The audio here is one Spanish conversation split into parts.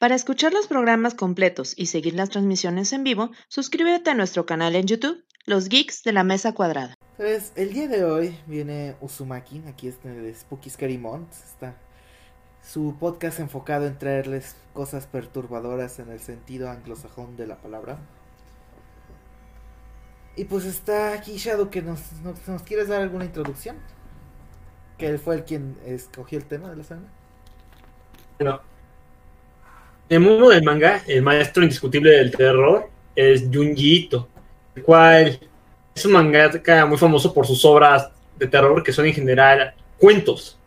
Para escuchar los programas completos y seguir las transmisiones en vivo, suscríbete a nuestro canal en YouTube, Los Geeks de la Mesa Cuadrada. Pues el día de hoy viene Uzumaki, aquí está el Spooky Scary Month, está su podcast enfocado en traerles cosas perturbadoras en el sentido anglosajón de la palabra. Y pues está aquí Shadow que nos, nos, nos quieres dar alguna introducción. Que él fue el quien escogió el tema de la semana. Bueno, en el mundo del manga, el maestro indiscutible del terror es Junji Ito, el cual es un mangaka muy famoso por sus obras de terror que son en general cuentos.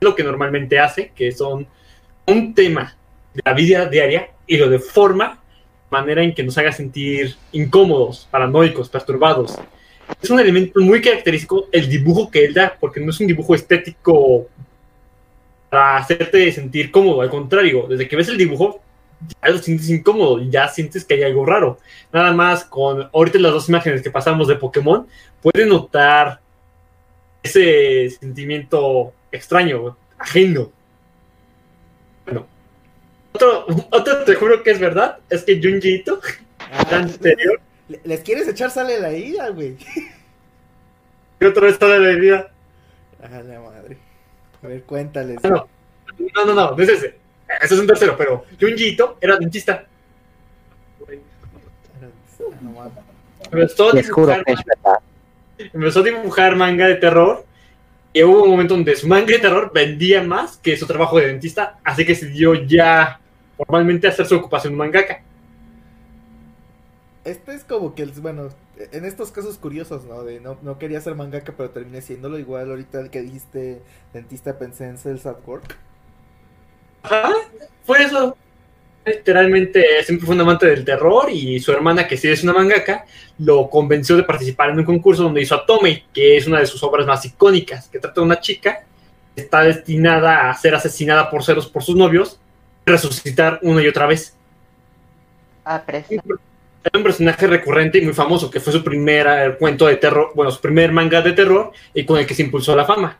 Lo que normalmente hace, que son un tema de la vida diaria y lo de forma, manera en que nos haga sentir incómodos, paranoicos, perturbados. Es un elemento muy característico el dibujo que él da, porque no es un dibujo estético para hacerte sentir cómodo, al contrario, desde que ves el dibujo ya lo sientes incómodo y ya sientes que hay algo raro. Nada más con ahorita las dos imágenes que pasamos de Pokémon, puedes notar ese sentimiento extraño, ajeno. Bueno, otro, otro te juro que es verdad, es que Junji Ito, Ah, anterior, ¿Les quieres echar sale a la ira, güey? ¿qué otro estado de la vida? Ajá, la madre. A ver, cuéntales. No, no, no, no, no es ese. Ese es un tercero, pero Junji Ito era dentista. No mames. Empezó a dibujar empezó a dibujar manga de terror y hubo un momento donde su manga de terror vendía más que su trabajo de dentista, así que decidió ya formalmente hacer su ocupación mangaka. Este es como que, el- bueno, en estos casos curiosos, ¿no? De no, no quería ser mangaka, pero terminé siéndolo. Igual ahorita que dijiste dentista pensé en Work. Ajá, fue eso. Literalmente siempre fue un amante del terror y su hermana, que sí es una mangaka, lo convenció de participar en un concurso donde hizo Atome, que es una de sus obras más icónicas, que trata de una chica que está destinada a ser asesinada por celos por sus novios resucitar una y otra vez. Ah. Era un personaje recurrente y muy famoso, que fue su primer eh, cuento de terror, bueno, su primer manga de terror y con el que se impulsó a la fama.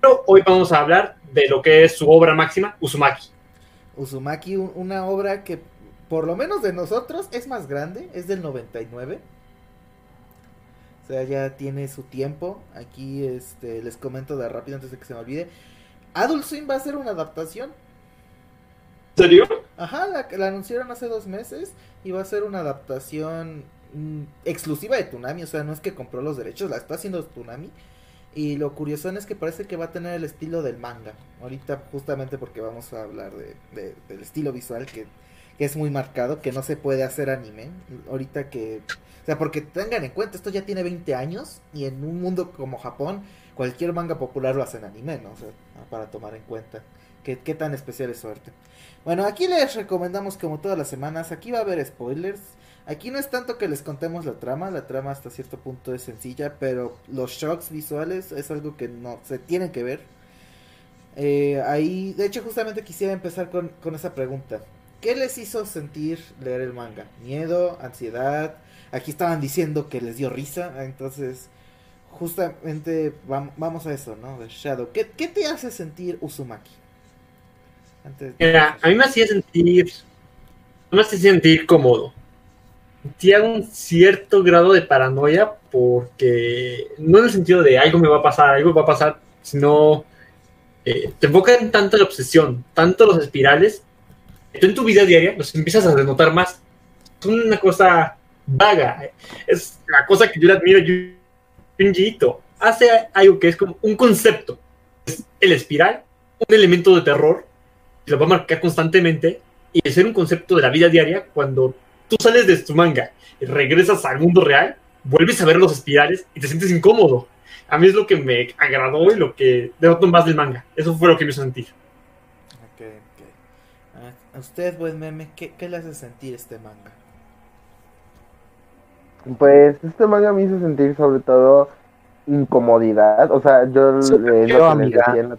Pero hoy vamos a hablar de lo que es su obra máxima, Uzumaki. Uzumaki, un- una obra que, por lo menos de nosotros, es más grande. Es del 99. O sea, ya tiene su tiempo. Aquí este, les comento de rápido antes de que se me olvide. Adult Swim va a hacer una adaptación. ¿En serio? Ajá, la, la anunciaron hace dos meses y va a ser una adaptación mm, exclusiva de Tunami, o sea, no es que compró los derechos, la está haciendo Tunami. Y lo curioso es que parece que va a tener el estilo del manga. Ahorita justamente porque vamos a hablar de, de- del estilo visual que, es muy marcado, que no se puede hacer anime. Ahorita que... O sea, porque tengan en cuenta, esto ya tiene 20 años y en un mundo como Japón, cualquier manga popular lo hace en anime, ¿no? O sea, para tomar en cuenta qué, qué tan especial es suerte. Bueno, aquí les recomendamos como todas las semanas, aquí va a haber spoilers. Aquí no es tanto que les contemos la trama, la trama hasta cierto punto es sencilla, pero los shocks visuales es algo que no se tienen que ver. Eh, ahí, de hecho, justamente quisiera empezar con, con esa pregunta. ¿Qué les hizo sentir leer el manga? ¿Miedo? ¿Ansiedad? Aquí estaban diciendo que les dio risa, entonces justamente vam- vamos a eso, ¿no? De Shadow. ¿Qué, qué te hace sentir Uzumaki? Antes de- Mira, a mí me hacía sentir, me hacía sentir cómodo. Sentía un cierto grado de paranoia porque no en el sentido de algo me va a pasar, algo va a pasar, sino eh, te enfocan tanto la obsesión, tanto los espirales, que tú en tu vida diaria los empiezas a denotar más. Es una cosa vaga, es la cosa que yo le admiro Junji Ito. Hace algo que es como un concepto, es el espiral, un elemento de terror lo va a marcar constantemente y ser un concepto de la vida diaria cuando tú sales de tu manga y regresas al mundo real, vuelves a ver los espirales y te sientes incómodo. A mí es lo que me agradó y lo que denoto más del manga. Eso fue lo que me hizo sentir. Ok, ok. Ah, A usted, buen meme, ¿qué, qué le hace sentir este manga? Pues este manga me hizo sentir sobre todo incomodidad. O sea, yo es, lo yo, que les amiga. decía en la,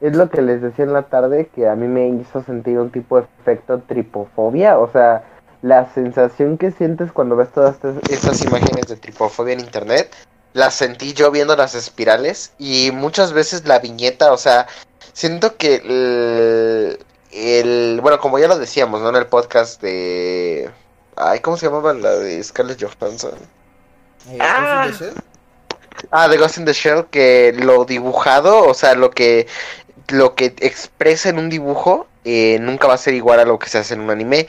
es lo que les decía en la tarde que a mí me hizo sentir un tipo de efecto tripofobia. O sea, la sensación que sientes cuando ves todas estas, estas imágenes de tripofobia en internet, las sentí yo viendo las espirales y muchas veces la viñeta, o sea, siento que el- el, bueno, como ya lo decíamos, ¿no? En el podcast de, ay, ¿cómo se llamaba la de Scarlett Johansson? Eh, Ah. Ghost in the Shell. Ah, de Ghost in the Shell, que lo dibujado, o sea, lo que lo que expresa en un dibujo eh, nunca va a ser igual a lo que se hace en un anime.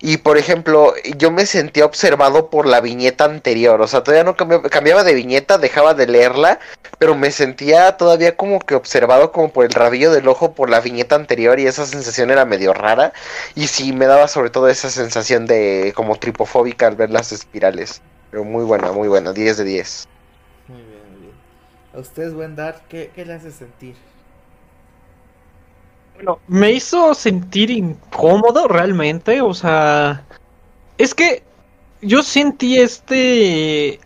Y por ejemplo, yo me sentía observado por la viñeta anterior, o sea, todavía no cambiaba, cambiaba de viñeta, dejaba de leerla, pero me sentía todavía como que observado como por el rabillo del ojo por la viñeta anterior y esa sensación era medio rara. Y sí, me daba sobre todo esa sensación de como tripofóbica al ver las espirales. Pero muy buena, muy buena, 10 de 10. Muy bien, muy bien. ¿A ustedes, buen qué, qué le hace sentir? Bueno, me hizo sentir incómodo realmente, o sea, es que yo sentí este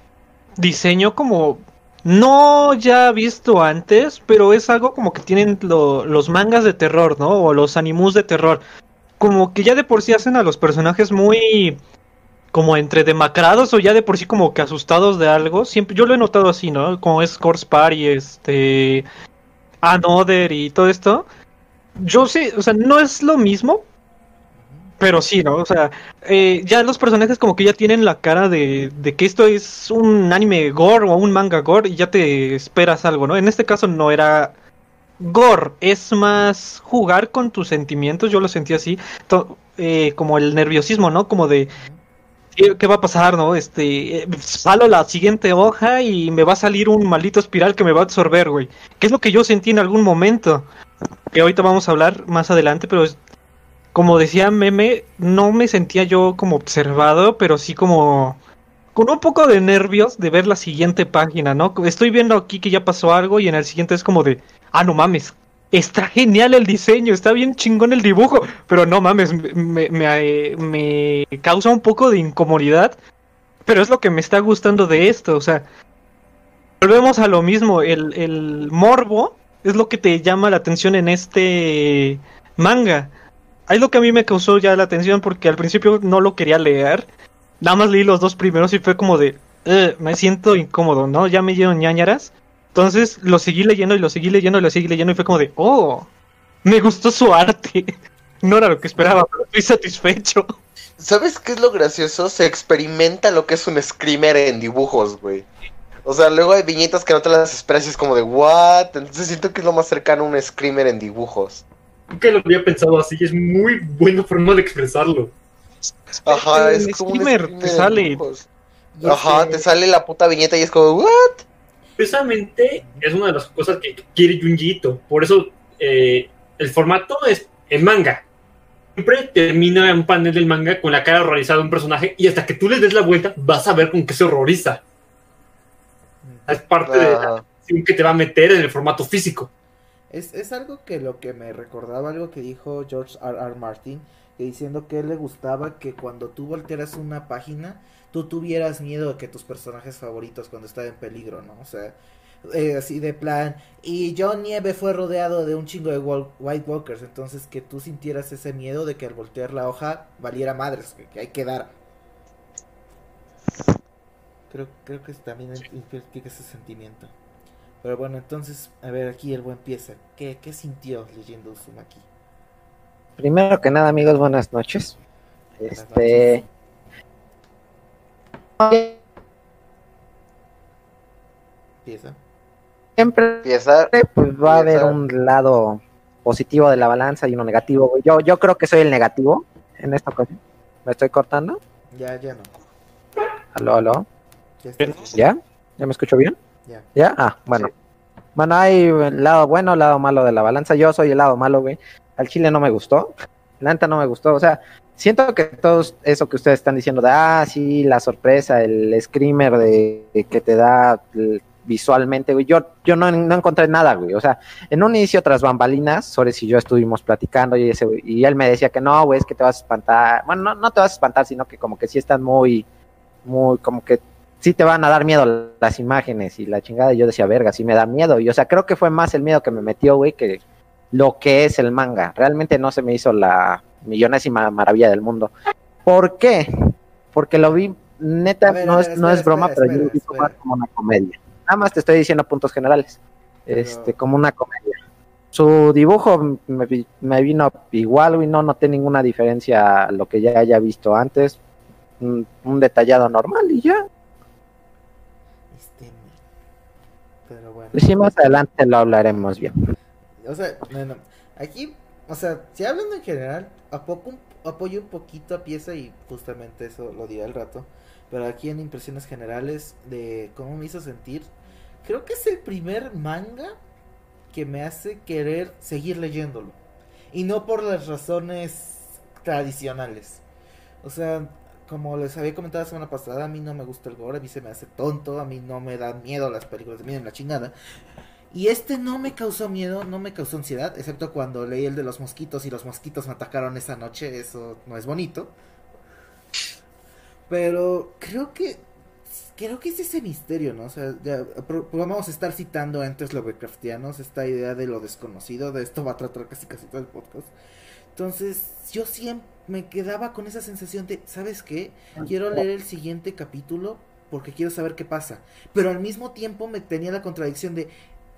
diseño como no ya visto antes, pero es algo como que tienen lo- los mangas de terror, ¿no? O los animus de terror. Como que ya de por sí hacen a los personajes muy como entre demacrados o ya de por sí como que asustados de algo. Siempre yo lo he notado así, ¿no? Como es Corpse Party, este Another y todo esto. Yo sé, o sea, no es lo mismo, pero sí, ¿no? O sea, eh, ya los personajes como que ya tienen la cara de, de que esto es un anime gore o un manga gore y ya te esperas algo, ¿no? En este caso no era gore, es más jugar con tus sentimientos, yo lo sentí así, eh, como el nerviosismo, ¿no? Como de... ¿Qué, va a pasar, no? Este, salo la siguiente hoja y me va a salir un maldito espiral que me va a absorber, güey. ¿Qué es lo que yo sentí en algún momento? Que ahorita vamos a hablar más adelante, pero es- como decía Meme, no me sentía yo como observado, pero sí como con un poco de nervios de ver la siguiente página, ¿no? Estoy viendo aquí que ya pasó algo y en el siguiente es como de, ah, no mames, está genial el diseño, está bien chingón el dibujo, pero no mames, me, me, me causa un poco de incomodidad, pero es lo que me está gustando de esto, o sea, volvemos a lo mismo, el, el morbo es lo que te llama la atención en este manga. Es lo que a mí me causó ya la atención porque al principio no lo quería leer. Nada más leí los dos primeros y fue como de, "Eh, me siento incómodo, ¿no? Ya me dieron ñañaras. Entonces lo seguí leyendo y lo seguí leyendo y lo seguí leyendo y fue como de, oh, me gustó su arte. No era lo que esperaba, pero estoy satisfecho. ¿Sabes qué es lo gracioso? Se experimenta lo que es un screamer en dibujos, güey. O sea, luego hay viñetas que no te las esperas y es como de, ¿what? Entonces siento que es lo más cercano a un screamer en dibujos. Nunca lo había pensado así, es muy buena forma de expresarlo. Ajá, es como un screamer screamer te sale. Ajá, te sale la puta viñeta y es como, ¿what? Precisamente es una de las cosas que quiere Junji Ito. Por eso eh, el formato es en manga. Siempre termina un panel del manga con la cara horrorizada de un personaje y hasta que tú le des la vuelta vas a ver con qué se horroriza. Es parte de la que te va a meter en el formato físico. Es, es algo que lo que me recordaba, algo que dijo George R. R. Martin, que diciendo que él le gustaba que cuando tú voltearas una página, tú tuvieras miedo de que tus personajes favoritos cuando están en peligro, ¿no? O sea, eh, así de plan, y John Nieve fue rodeado de un chingo de White Walkers, entonces que tú sintieras ese miedo de que al voltear la hoja valiera madres, que, que hay que dar. Creo, creo que también implica ese sentimiento. Pero bueno, entonces, a ver, aquí el buen pieza. ¿Qué, qué sintió leyendo Uzumaki? Primero que nada, amigos, buenas noches. Buenas Este. Pieza. Siempre Empieza. pues va a haber un lado positivo de la balanza y uno negativo. Yo, yo creo que soy el negativo en esta ocasión. ¿Me estoy cortando? Ya, ya no. Aló, aló. Ya. ¿Ya? ¿Ya me escucho bien? Ya. ¿Ya? Ah, bueno. Bueno, hay el lado bueno, el lado malo de la balanza. Yo soy el lado malo, güey. Al chile no me gustó. La neta no me gustó. O sea, siento que todo eso que ustedes están diciendo de, ah, sí, la sorpresa, el screamer de, de que te da el- visualmente, güey. Yo, yo no, no encontré nada, güey. O sea, en un inicio tras bambalinas, Sores y yo estuvimos platicando y, ese, y él me decía que no, güey, es que te vas a espantar. Bueno, no, no te vas a espantar, sino que como que sí están muy, muy, como que sí te van a dar miedo las imágenes y la chingada. Y yo decía, verga, sí me da miedo. Y o sea, creo que fue más el miedo que me metió, güey, que lo que es el manga. Realmente no se me hizo la millonésima maravilla del mundo. ¿Por qué? Porque lo vi, neta, ver, no, es, no es broma, espera, pero yo lo vi espera. como una comedia. Nada más te estoy diciendo puntos generales. Pero- Este, como una comedia. Su dibujo me, me vino igual, y no noté ninguna diferencia a lo que ya haya visto antes. Un, un detallado normal y ya. Este, pero bueno. Más adelante lo hablaremos bien. O sea, bueno, aquí, o sea, si hablando en general, a poco apoyo un poquito a pieza y justamente eso lo diré al rato. Pero aquí en impresiones generales de cómo me hizo sentir, creo que es el primer manga que me hace querer seguir leyéndolo. Y no por las razones tradicionales. O sea, como les había comentado la semana pasada, a mí no me gusta el gore, a mí se me hace tonto, a mí no me dan miedo las películas de miedo en la chingada. Y este no me causó miedo, no me causó ansiedad, excepto cuando leí el de los mosquitos y los mosquitos me atacaron esa noche, eso no es bonito. Pero creo que creo que es ese misterio, ¿no? O sea, ya vamos a estar citando entes Lovecraftianos, esta idea de lo desconocido, de esto va a tratar casi casi todo el podcast. Entonces, yo siempre me quedaba con esa sensación de, ¿sabes qué? Quiero leer el siguiente capítulo porque quiero saber qué pasa. Pero al mismo tiempo me tenía la contradicción de,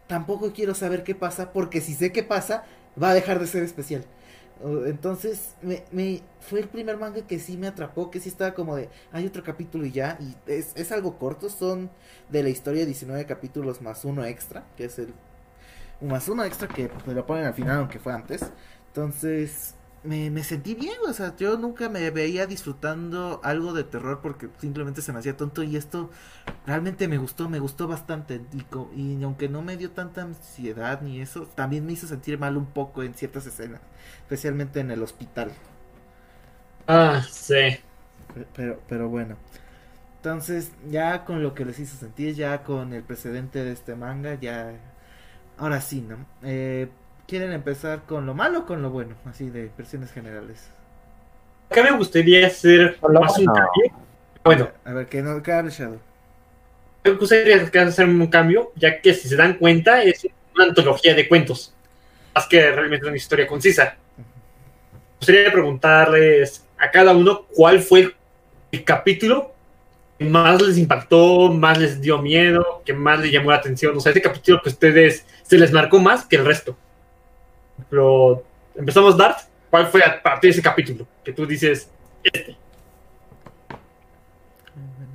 tampoco quiero saber qué pasa porque si sé qué pasa, va a dejar de ser especial. Entonces, me, me fue el primer manga que sí me atrapó, que sí estaba como de, hay otro capítulo y ya, y es, es algo corto, son de la historia 19 capítulos más uno extra, que es el más uno extra que pues, lo ponen al final, aunque fue antes. Entonces, me, me sentí bien, o sea, yo nunca me veía disfrutando algo de terror porque simplemente se me hacía tonto y esto realmente me gustó, me gustó bastante y, y aunque no me dio tanta ansiedad ni eso, también me hizo sentir mal un poco en ciertas escenas, especialmente en el hospital. Ah, sí. Pero, pero bueno. Entonces, ya con lo que les hizo sentir, ya con el precedente de este manga, ya... Ahora sí, ¿no? Eh, ¿Quieren empezar con lo malo o con lo bueno? Así de impresiones generales. Acá me gustaría hacer Hola, más un cambio. Bueno, A ver, que no hable Shadow. me gustaría hacer un cambio, ya que si se dan cuenta es una antología de cuentos, más que realmente una historia concisa. Me gustaría preguntarles a cada uno cuál fue el, el capítulo que más les impactó, más les dio miedo, que más les llamó la atención. O sea, ese capítulo que a ustedes se les marcó más que el resto. Pero empezamos, Dart. ¿Cuál fue a partir de ese capítulo que tú dices, este?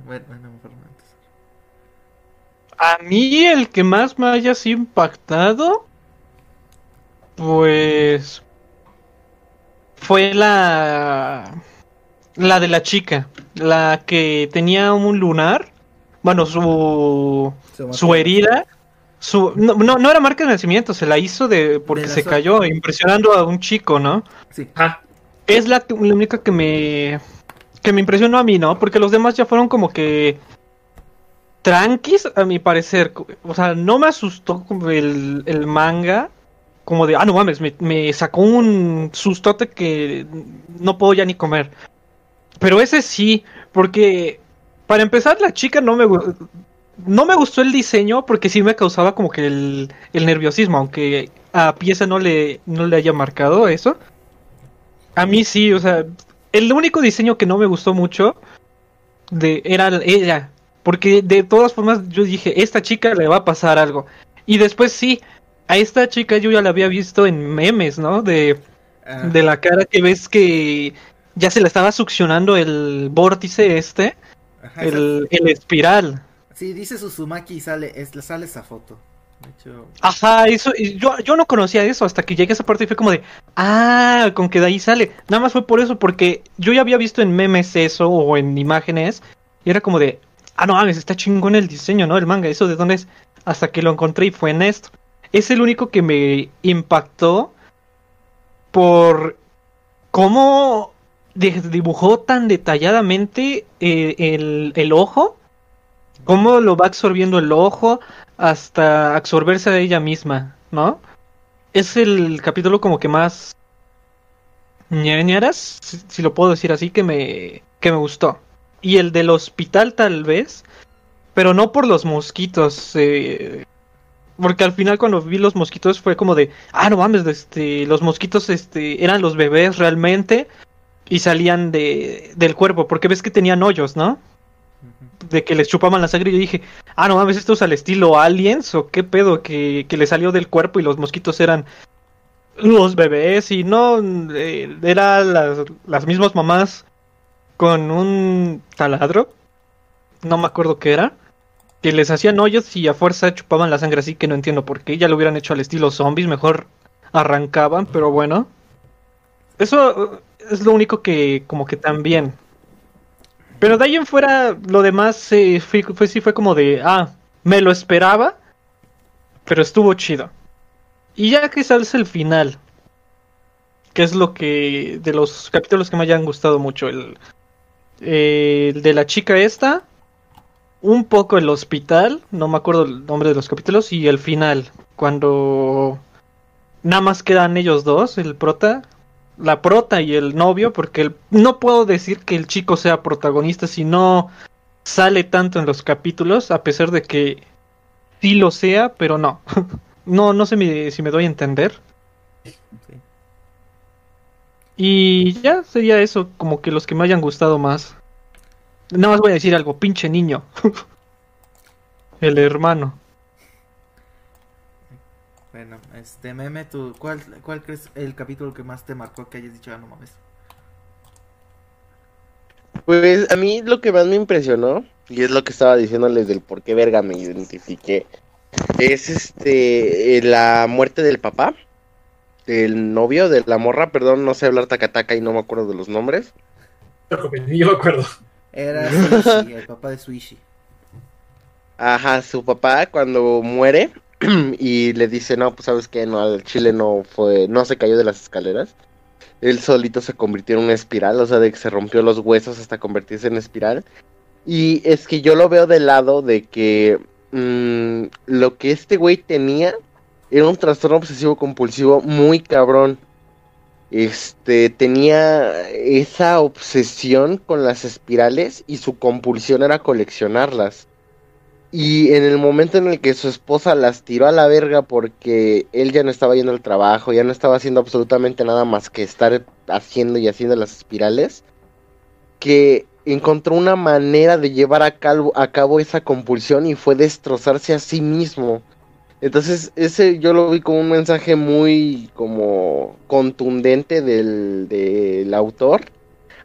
Bueno, bueno. A mí el que más me haya impactado, pues fue la la de la chica, la que tenía un lunar, bueno, su su herida, su no, no, no era marca de nacimiento, se la hizo de porque De se so- cayó impresionando a un chico, ¿no? Sí. Ah, Es la, la única que me que me impresionó a mí, ¿no? Porque los demás ya fueron como que tranquis, a mi parecer. O sea, no me asustó como el, el manga. Como de, ah, no mames, me, me sacó un sustote que no puedo ya ni comer. Pero ese sí, porque para empezar, la chica no me no me gustó el diseño porque sí me causaba como que el, el nerviosismo, aunque a pieza no le, no le haya marcado eso. A mí sí, o sea, el único diseño que no me gustó mucho de, era ella. Porque de todas formas yo dije, esta chica le va a pasar algo. Y después sí, a esta chica yo ya la había visto en memes, ¿no? De, Ah, de la cara que ves que ya se le estaba succionando el vórtice este, ajá, el, el espiral. Sí, dice Susumaki y sale, es, le sale esa foto. De hecho, Ajá, eso, yo, yo no conocía eso hasta que llegué a esa parte y fue como de, ah, con que de ahí sale. Nada más fue por eso, porque yo ya había visto en memes eso o en imágenes, y era como de, ah, no mames, está chingón el diseño, ¿no? El manga, eso de dónde es, hasta que lo encontré y fue en esto. Es el único que me impactó por cómo dibujó tan detalladamente eh, el, el ojo, cómo lo va absorbiendo el ojo hasta absorberse a ella misma, ¿no? Es el capítulo como que más ñañaras, si, si lo puedo decir así, que me, que me gustó. Y el del hospital tal vez, pero no por los mosquitos, eh, porque al final cuando vi los mosquitos fue como de, ah, no mames, este, los mosquitos este, eran los bebés realmente y salían de, del cuerpo, porque ves que tenían hoyos, ¿no? De que les chupaban la sangre yo dije, ah, no mames, esto es al estilo Aliens o qué pedo que, que le salió del cuerpo y los mosquitos eran los bebés y no, eh, eran las, las mismas mamás con un taladro, no me acuerdo qué era, que les hacían hoyos y a fuerza chupaban la sangre así que no entiendo por qué, ya lo hubieran hecho al estilo zombies, mejor arrancaban, pero bueno. Eso es lo único que como que también. Pero de ahí en fuera, lo demás fue, sí fue como de, ah, me lo esperaba, pero estuvo chido. Y ya que sale el final, que es lo que, de los capítulos que me hayan gustado mucho, el, eh, el de la chica esta, un poco el hospital, no me acuerdo el nombre de los capítulos, y el final, cuando nada más quedan ellos dos, el prota, la prota y el novio, porque el- no puedo decir que el chico sea protagonista si no sale tanto en los capítulos, a pesar de que sí lo sea, pero no. no, no sé si me doy a entender. Sí. Y ya sería eso, como que los que me hayan gustado más. Nada más voy a decir algo, pinche niño. el hermano. Bueno, este meme, ¿tú, cuál, ¿cuál crees el capítulo que más te marcó que hayas dicho, ah, no mames? Pues a mí lo que más me impresionó, y es lo que estaba diciéndoles del por qué verga me identifiqué, es este la muerte del papá, del novio, de la morra, perdón, no sé hablar tacataca y no me acuerdo de los nombres. Ni yo me acuerdo. Era Suishi, el papá de Suishi. Ajá, su papá cuando muere y le dice, no, pues sabes que no, el chile no fue, no se cayó de las escaleras. Él solito se convirtió en una espiral, o sea, de que se rompió los huesos hasta convertirse en espiral. Y es que yo lo veo del lado de que mm, lo que este güey tenía era un trastorno obsesivo compulsivo muy cabrón. Este tenía esa obsesión con las espirales y su compulsión era coleccionarlas. Y en el momento en el que su esposa las tiró a la verga porque él ya no estaba yendo al trabajo, ya no estaba haciendo absolutamente nada más que estar haciendo y haciendo las espirales, que encontró una manera de llevar a cabo, a cabo esa compulsión y fue destrozarse a sí mismo. Entonces, ese yo lo vi como un mensaje muy como contundente del, del autor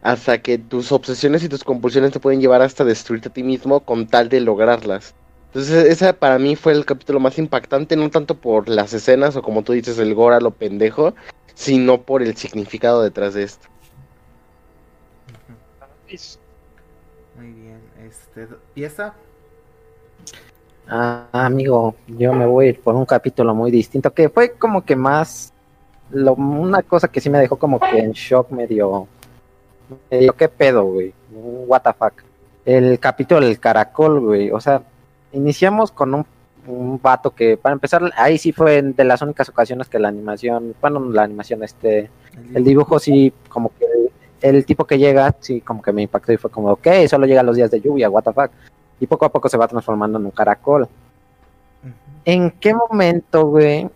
hasta que tus obsesiones y tus compulsiones te pueden llevar hasta destruirte a ti mismo con tal de lograrlas. Entonces, ese para mí fue el capítulo más impactante, no tanto por las escenas o como tú dices, el gore a lo pendejo, sino por el significado detrás de esto. Muy bien, este, pieza. Ah, amigo, yo me voy a ir por un capítulo muy distinto, que fue como que más, lo, una cosa que sí me dejó como que en shock medio, medio qué pedo, güey, what the fuck. El capítulo del caracol, güey, o sea, iniciamos con un, un vato que, para empezar, ahí sí fue de las únicas ocasiones que la animación, bueno, no la animación, este, el dibujo sí, como que el, el tipo que llega, sí, como que me impactó y fue como, ok, solo llega los días de lluvia, what the fuck. Y poco a poco se va transformando en un caracol. ¿En qué momento, güey,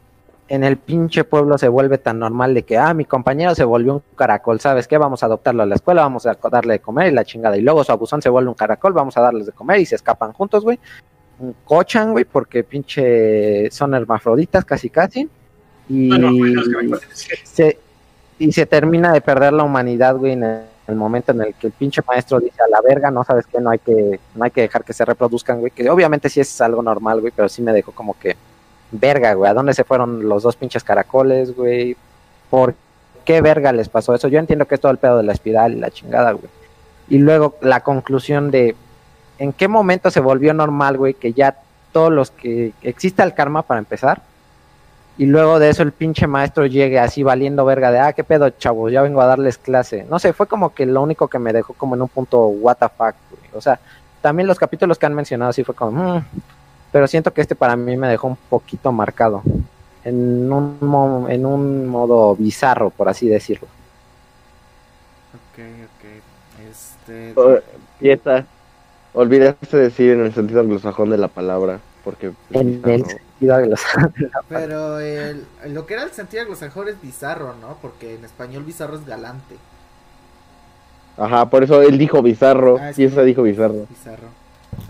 en el pinche pueblo se vuelve tan normal de que, ah, mi compañero se volvió un caracol, ¿sabes qué? Vamos a adoptarlo a la escuela, vamos a darle de comer y la chingada. Y luego su abusón se vuelve un caracol, vamos a darles de comer y se escapan juntos, güey. Un cochan, güey, porque pinche son hermafroditas casi casi. Y, Bueno, bueno, que- se, y se termina de perder la humanidad, güey, en el, el momento en el que el pinche maestro dice a la verga, no sabes qué, no hay que, no hay que dejar que se reproduzcan, güey, que obviamente sí es algo normal, güey, pero sí me dejó como que, verga, güey, ¿a dónde se fueron los dos pinches caracoles, güey? ¿Por qué verga les pasó eso? Yo entiendo que es todo el pedo de la espiral y la chingada, güey. Y luego la conclusión de, ¿en qué momento se volvió normal, güey, que ya todos los que exista el karma para empezar? Y luego de eso el pinche maestro llegue así valiendo verga de, ah, qué pedo, chavos, ya vengo a darles clase. No sé, fue como que lo único que me dejó como en un punto what the fuck, güey. O sea, también los capítulos que han mencionado sí fue como, "Mm", pero siento que este para mí me dejó un poquito marcado. En un, mo- en un modo bizarro, por así decirlo. Ok, ok. Este. Oh, Pieza. Olvidaste decir en el sentido anglosajón de la palabra, porque... En bizarro. el sentido de los... Pero el, lo que era el sentido anglosajón es bizarro, ¿no? Porque en español bizarro es galante. Ajá, por eso él dijo bizarro, Ah, es Pieza que- dijo bizarro. Bizarro.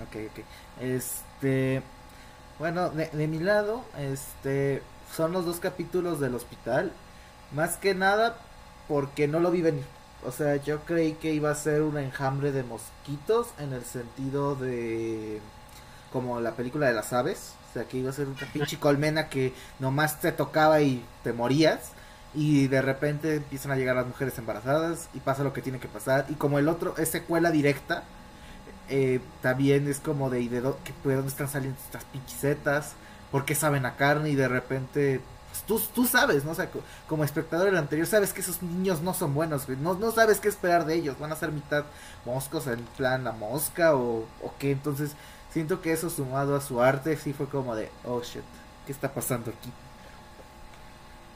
ok. Este, bueno, de, de mi lado, este, son los dos capítulos del hospital. Más que nada porque no lo vi venir. O sea, yo creí que iba a ser un enjambre de mosquitos en el sentido de como la película de las aves. O sea, que iba a ser una pinche colmena que nomás te tocaba y te morías. Y de repente empiezan a llegar las mujeres embarazadas y pasa lo que tiene que pasar. Y como el otro es secuela directa, eh, también es como de, ¿y de, dónde están saliendo estas pinchisetas? ¿Por qué saben a carne? Y de repente, pues, tú, tú sabes, ¿no? O sea, co- como espectador del anterior, sabes que esos niños no son buenos. No, no sabes qué esperar de ellos. Van a ser mitad moscos en plan la mosca o, o qué. Entonces, siento que eso sumado a su arte, sí fue como de, oh shit, ¿qué está pasando aquí?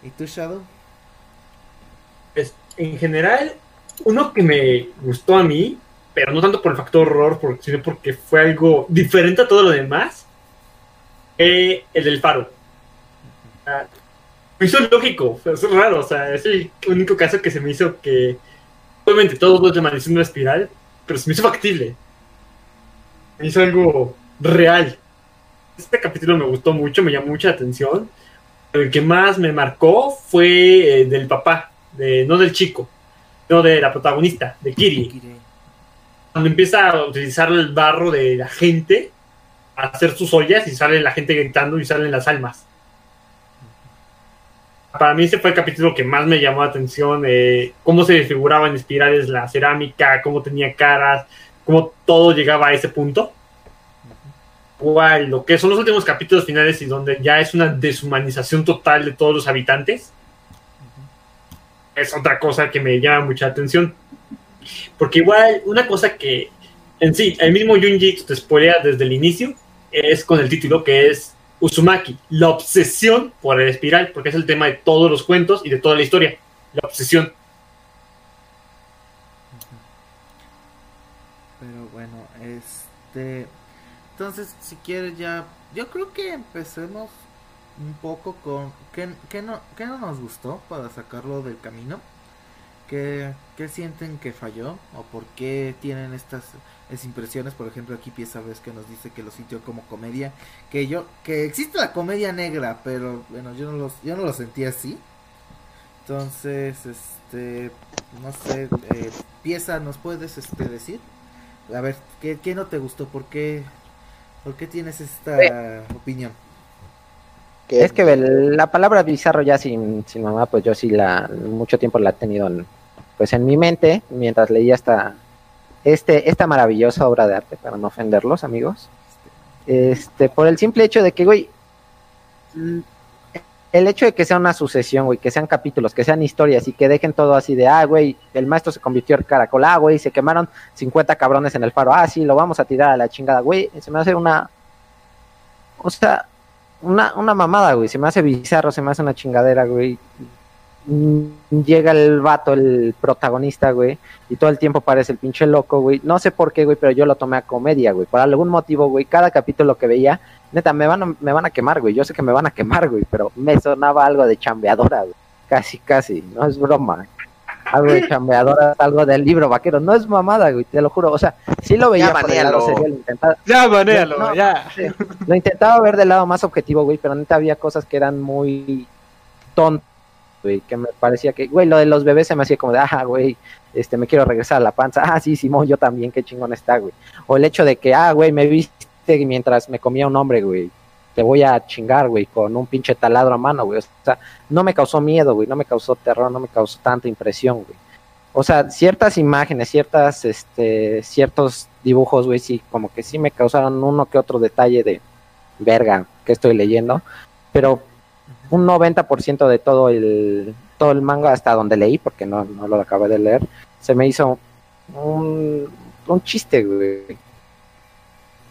¿Y tú, Shadow? Es- en general, uno que me gustó a mí, pero no tanto por el factor horror, sino porque fue algo diferente a todo lo demás, eh, el del faro. Me hizo lógico, es raro, o sea, es el único caso que se me hizo que, obviamente, todo es de maldición de una espiral, pero se me hizo factible. Me hizo algo real. Este capítulo me gustó mucho, me llamó mucha atención. El que más me marcó fue eh, del papá, no del chico, no de la protagonista, de Kiri. Cuando empieza a utilizar el barro de la gente a hacer sus ollas y sale la gente gritando y salen las almas. Para mí ese fue el capítulo que más me llamó la atención, eh, cómo se desfiguraba en espirales la cerámica, cómo tenía caras, cómo todo llegaba a ese punto. Igual, lo que son los últimos capítulos finales y donde ya es una deshumanización total de todos los habitantes, es otra cosa que me llama mucha atención. Porque igual, una cosa que en sí, el mismo Junji te spoilea desde el inicio, es con el título que es Uzumaki, la obsesión por el espiral, porque es el tema de todos los cuentos y de toda la historia, la obsesión. Pero bueno, este. Entonces, si quieres ya. Yo creo que empecemos un poco con. ¿Qué, qué no, qué no nos gustó para sacarlo del camino? ¿Qué, ¿Qué sienten que falló? ¿O por qué tienen estas es impresiones? Por ejemplo, aquí Pieza ves que nos dice que lo sintió como comedia. Que yo. Que existe la comedia negra, pero bueno, yo no, los, yo no lo sentí así. Entonces, este. No sé. Eh, Pieza, ¿nos puedes este, decir? A ver, ¿qué, qué no te gustó? ¿Por qué, ¿Por qué tienes esta opinión? Que- Es que la palabra bizarro ya sin, sin mamá, pues yo sí la mucho tiempo la he tenido en, pues en mi mente mientras leía esta este esta maravillosa obra de arte para no ofenderlos, amigos. Este, por el simple hecho de que, güey, mm, el hecho de que sea una sucesión, güey, que sean capítulos, que sean historias y que dejen todo así de, ah, güey, el maestro se convirtió en caracol, ah, güey, se quemaron 50 cabrones en el faro, ah, sí, lo vamos a tirar a la chingada, güey, se me hace una, o sea, una, una mamada, güey, se me hace bizarro, se me hace una chingadera, güey. Mm, Llega el vato, el protagonista, güey, y todo el tiempo parece el pinche loco, güey. No sé por qué, güey, pero yo lo tomé a comedia, güey. Por algún motivo, güey, cada capítulo que veía, neta, me van a, me van a quemar, güey. Yo sé que me van a quemar, güey, pero me sonaba algo de chambeadora, güey. Casi, casi, no es broma. Algo de chambeadora, algo del libro vaquero. No es mamada, güey, te lo juro. O sea, sí lo veía Ya, por el lado banéalo. serio, lo intentaba, Ya, banéalo, No, ya. lo intentaba ver del lado más objetivo, güey, pero neta había cosas que eran muy tontas, que me parecía que, güey, lo de los bebés se me hacía como de, ah, güey, este, me quiero regresar a la panza, ah, sí, Simón, yo también, qué chingón está, güey. O el hecho de que, ah, güey, me viste mientras me comía un hombre, güey, te voy a chingar, güey, con un pinche taladro a mano, güey, o sea, no me causó miedo, güey, no me causó terror, no me causó tanta impresión, güey. O sea, ciertas imágenes, ciertas, este, ciertos dibujos, güey, sí, como que sí me causaron uno que otro detalle de verga que estoy leyendo, pero un 90% de todo el, todo el manga hasta donde leí, porque no, no lo acabé de leer, se me hizo un, un chiste, güey.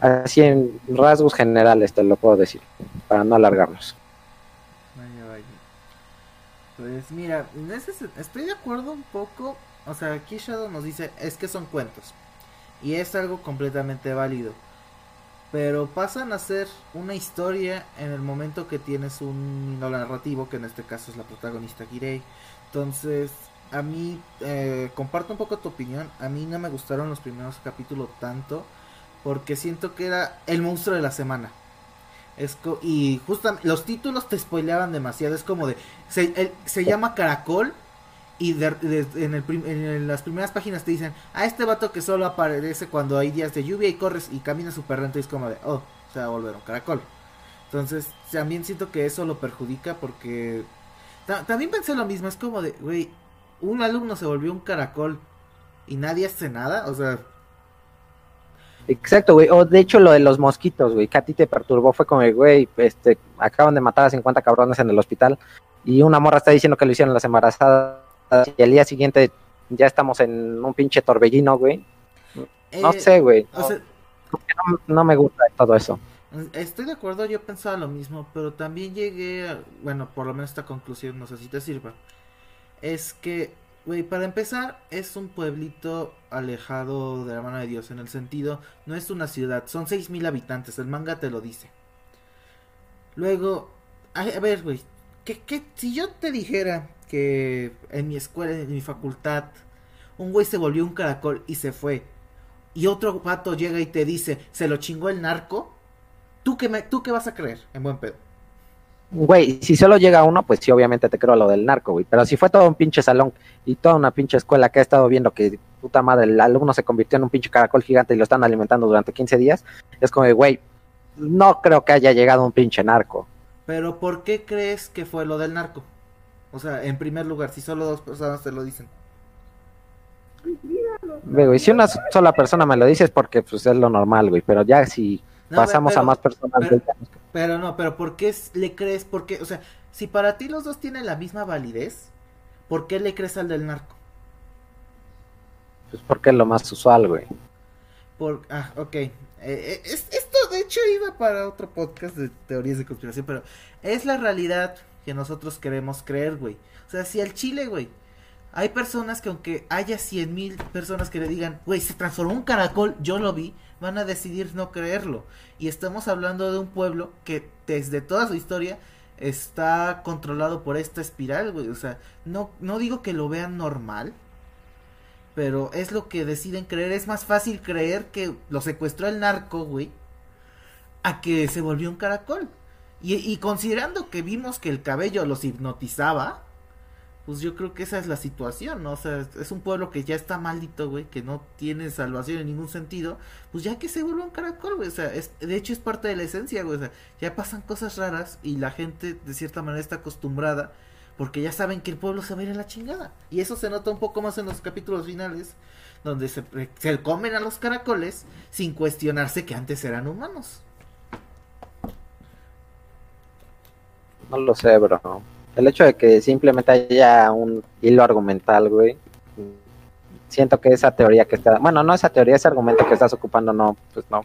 Así en rasgos generales te lo puedo decir, para no alargarnos. Vaya, vaya. Pues mira, estoy de acuerdo un poco. O sea, aquí Shadow nos dice, es que son cuentos. Y es algo completamente válido. Pero pasan a ser una historia en el momento que tienes un hilo narrativo, que en este caso es la protagonista Kirei. Entonces, a mí, eh, comparto un poco tu opinión. A mí no me gustaron los primeros capítulos tanto. porque siento que era el monstruo de la semana. Es co- y justamente los títulos te spoileaban demasiado. Es como de. Se, el- se llama Caracol. Y de- en, el en las primeras páginas te dicen: A este vato que solo aparece cuando hay días de lluvia y corres y caminas súper lento. Y es como de: Oh, se va a volver un caracol. Entonces, también siento que eso lo perjudica porque. ta- también pensé lo mismo. Es como de: Güey, un alumno se volvió un caracol y nadie hace nada. O sea, Exacto, güey. O de hecho lo de los mosquitos, güey, que a ti te perturbó fue como, güey, este, acaban de matar a 50 cabrones en el hospital y una morra está diciendo que lo hicieron las embarazadas y al día siguiente ya estamos en un pinche torbellino, güey. No eh, sé, güey. o sea, No, no me gusta todo eso. Estoy de acuerdo, yo pensaba lo mismo, pero también llegué a, bueno, por lo menos esta conclusión, no sé si te sirva. Es que, güey, para empezar, es un pueblito alejado de la mano de Dios, en el sentido, no es una ciudad, son 6.000 habitantes, el manga te lo dice. Luego, a, a ver, güey, que, que si yo te dijera que en mi escuela, en mi facultad, un güey se volvió un caracol y se fue, y otro pato llega y te dice, se lo chingó el narco, ¿tú qué, me, ¿tú qué vas a creer? En buen pedo. Güey, si solo llega uno, pues sí, obviamente te creo lo del narco, güey. Pero si fue todo un pinche salón y toda una pinche escuela que ha estado viendo que, puta madre, el alumno se convirtió en un pinche caracol gigante y lo están alimentando durante 15 días, es como, güey, no creo que haya llegado un pinche narco. Pero ¿por qué crees que fue lo del narco? O sea, en primer lugar, si solo dos personas te lo dicen. Güey, güey, si una sola persona me lo dice es porque pues, es lo normal, güey. Pero ya si No, pasamos pero- a más personas, pero- ya- Pero no, pero ¿por qué le crees? ¿Por qué? O sea, si para ti los dos tienen la misma validez, ¿por qué le crees al del narco? pues porque es lo más usual, güey. Por, ah, ok. Eh, eh, es- esto de hecho iba para otro podcast de teorías de conspiración, pero es la realidad que nosotros queremos creer, güey. O sea, si al Chile, güey, hay personas que aunque haya cien mil personas que le digan, güey, se transformó un caracol, yo lo vi, van a decidir no creerlo. Y estamos hablando de un pueblo que desde toda su historia está controlado por esta espiral, güey. O sea, no, no digo que lo vean normal, pero es lo que deciden creer. Es más fácil creer que lo secuestró el narco, güey, a que se volvió un caracol. Y, y considerando que vimos que el cabello los hipnotizaba, pues yo creo que esa es la situación, ¿no? O sea, es un pueblo que ya está maldito, güey, que no tiene salvación en ningún sentido, pues ya que se vuelva un caracol, güey, o sea, es, de hecho es parte de la esencia, güey, o sea, ya pasan cosas raras y la gente de cierta manera está acostumbrada porque ya saben que el pueblo se va a ir a la chingada. Y eso se nota un poco más en los capítulos finales, donde se, se comen a los caracoles sin cuestionarse que antes eran humanos. No lo sé, bro. El hecho de que simplemente haya un hilo argumental, güey. Siento que esa teoría que está, bueno, no esa teoría, ese argumento que estás ocupando, no, pues no,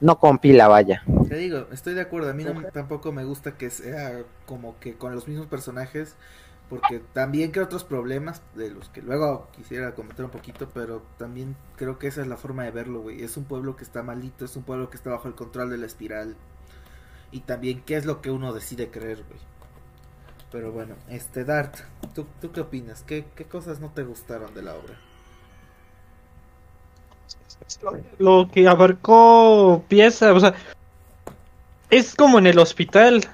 no compila, vaya. Te digo, estoy de acuerdo. A mí no, tampoco me gusta que sea como que con los mismos personajes. Porque también creo otros problemas de los que luego quisiera comentar un poquito. Pero también creo que esa es la forma de verlo, güey. Es un pueblo que está malito. Es un pueblo que está bajo el control de la espiral. Y también qué es lo que uno decide creer, güey. Pero bueno, este Dart, ¿tú, tú qué opinas? ¿Qué, ¿Qué cosas no te gustaron de la obra? Lo que abarcó pieza, o sea, es como en el hospital.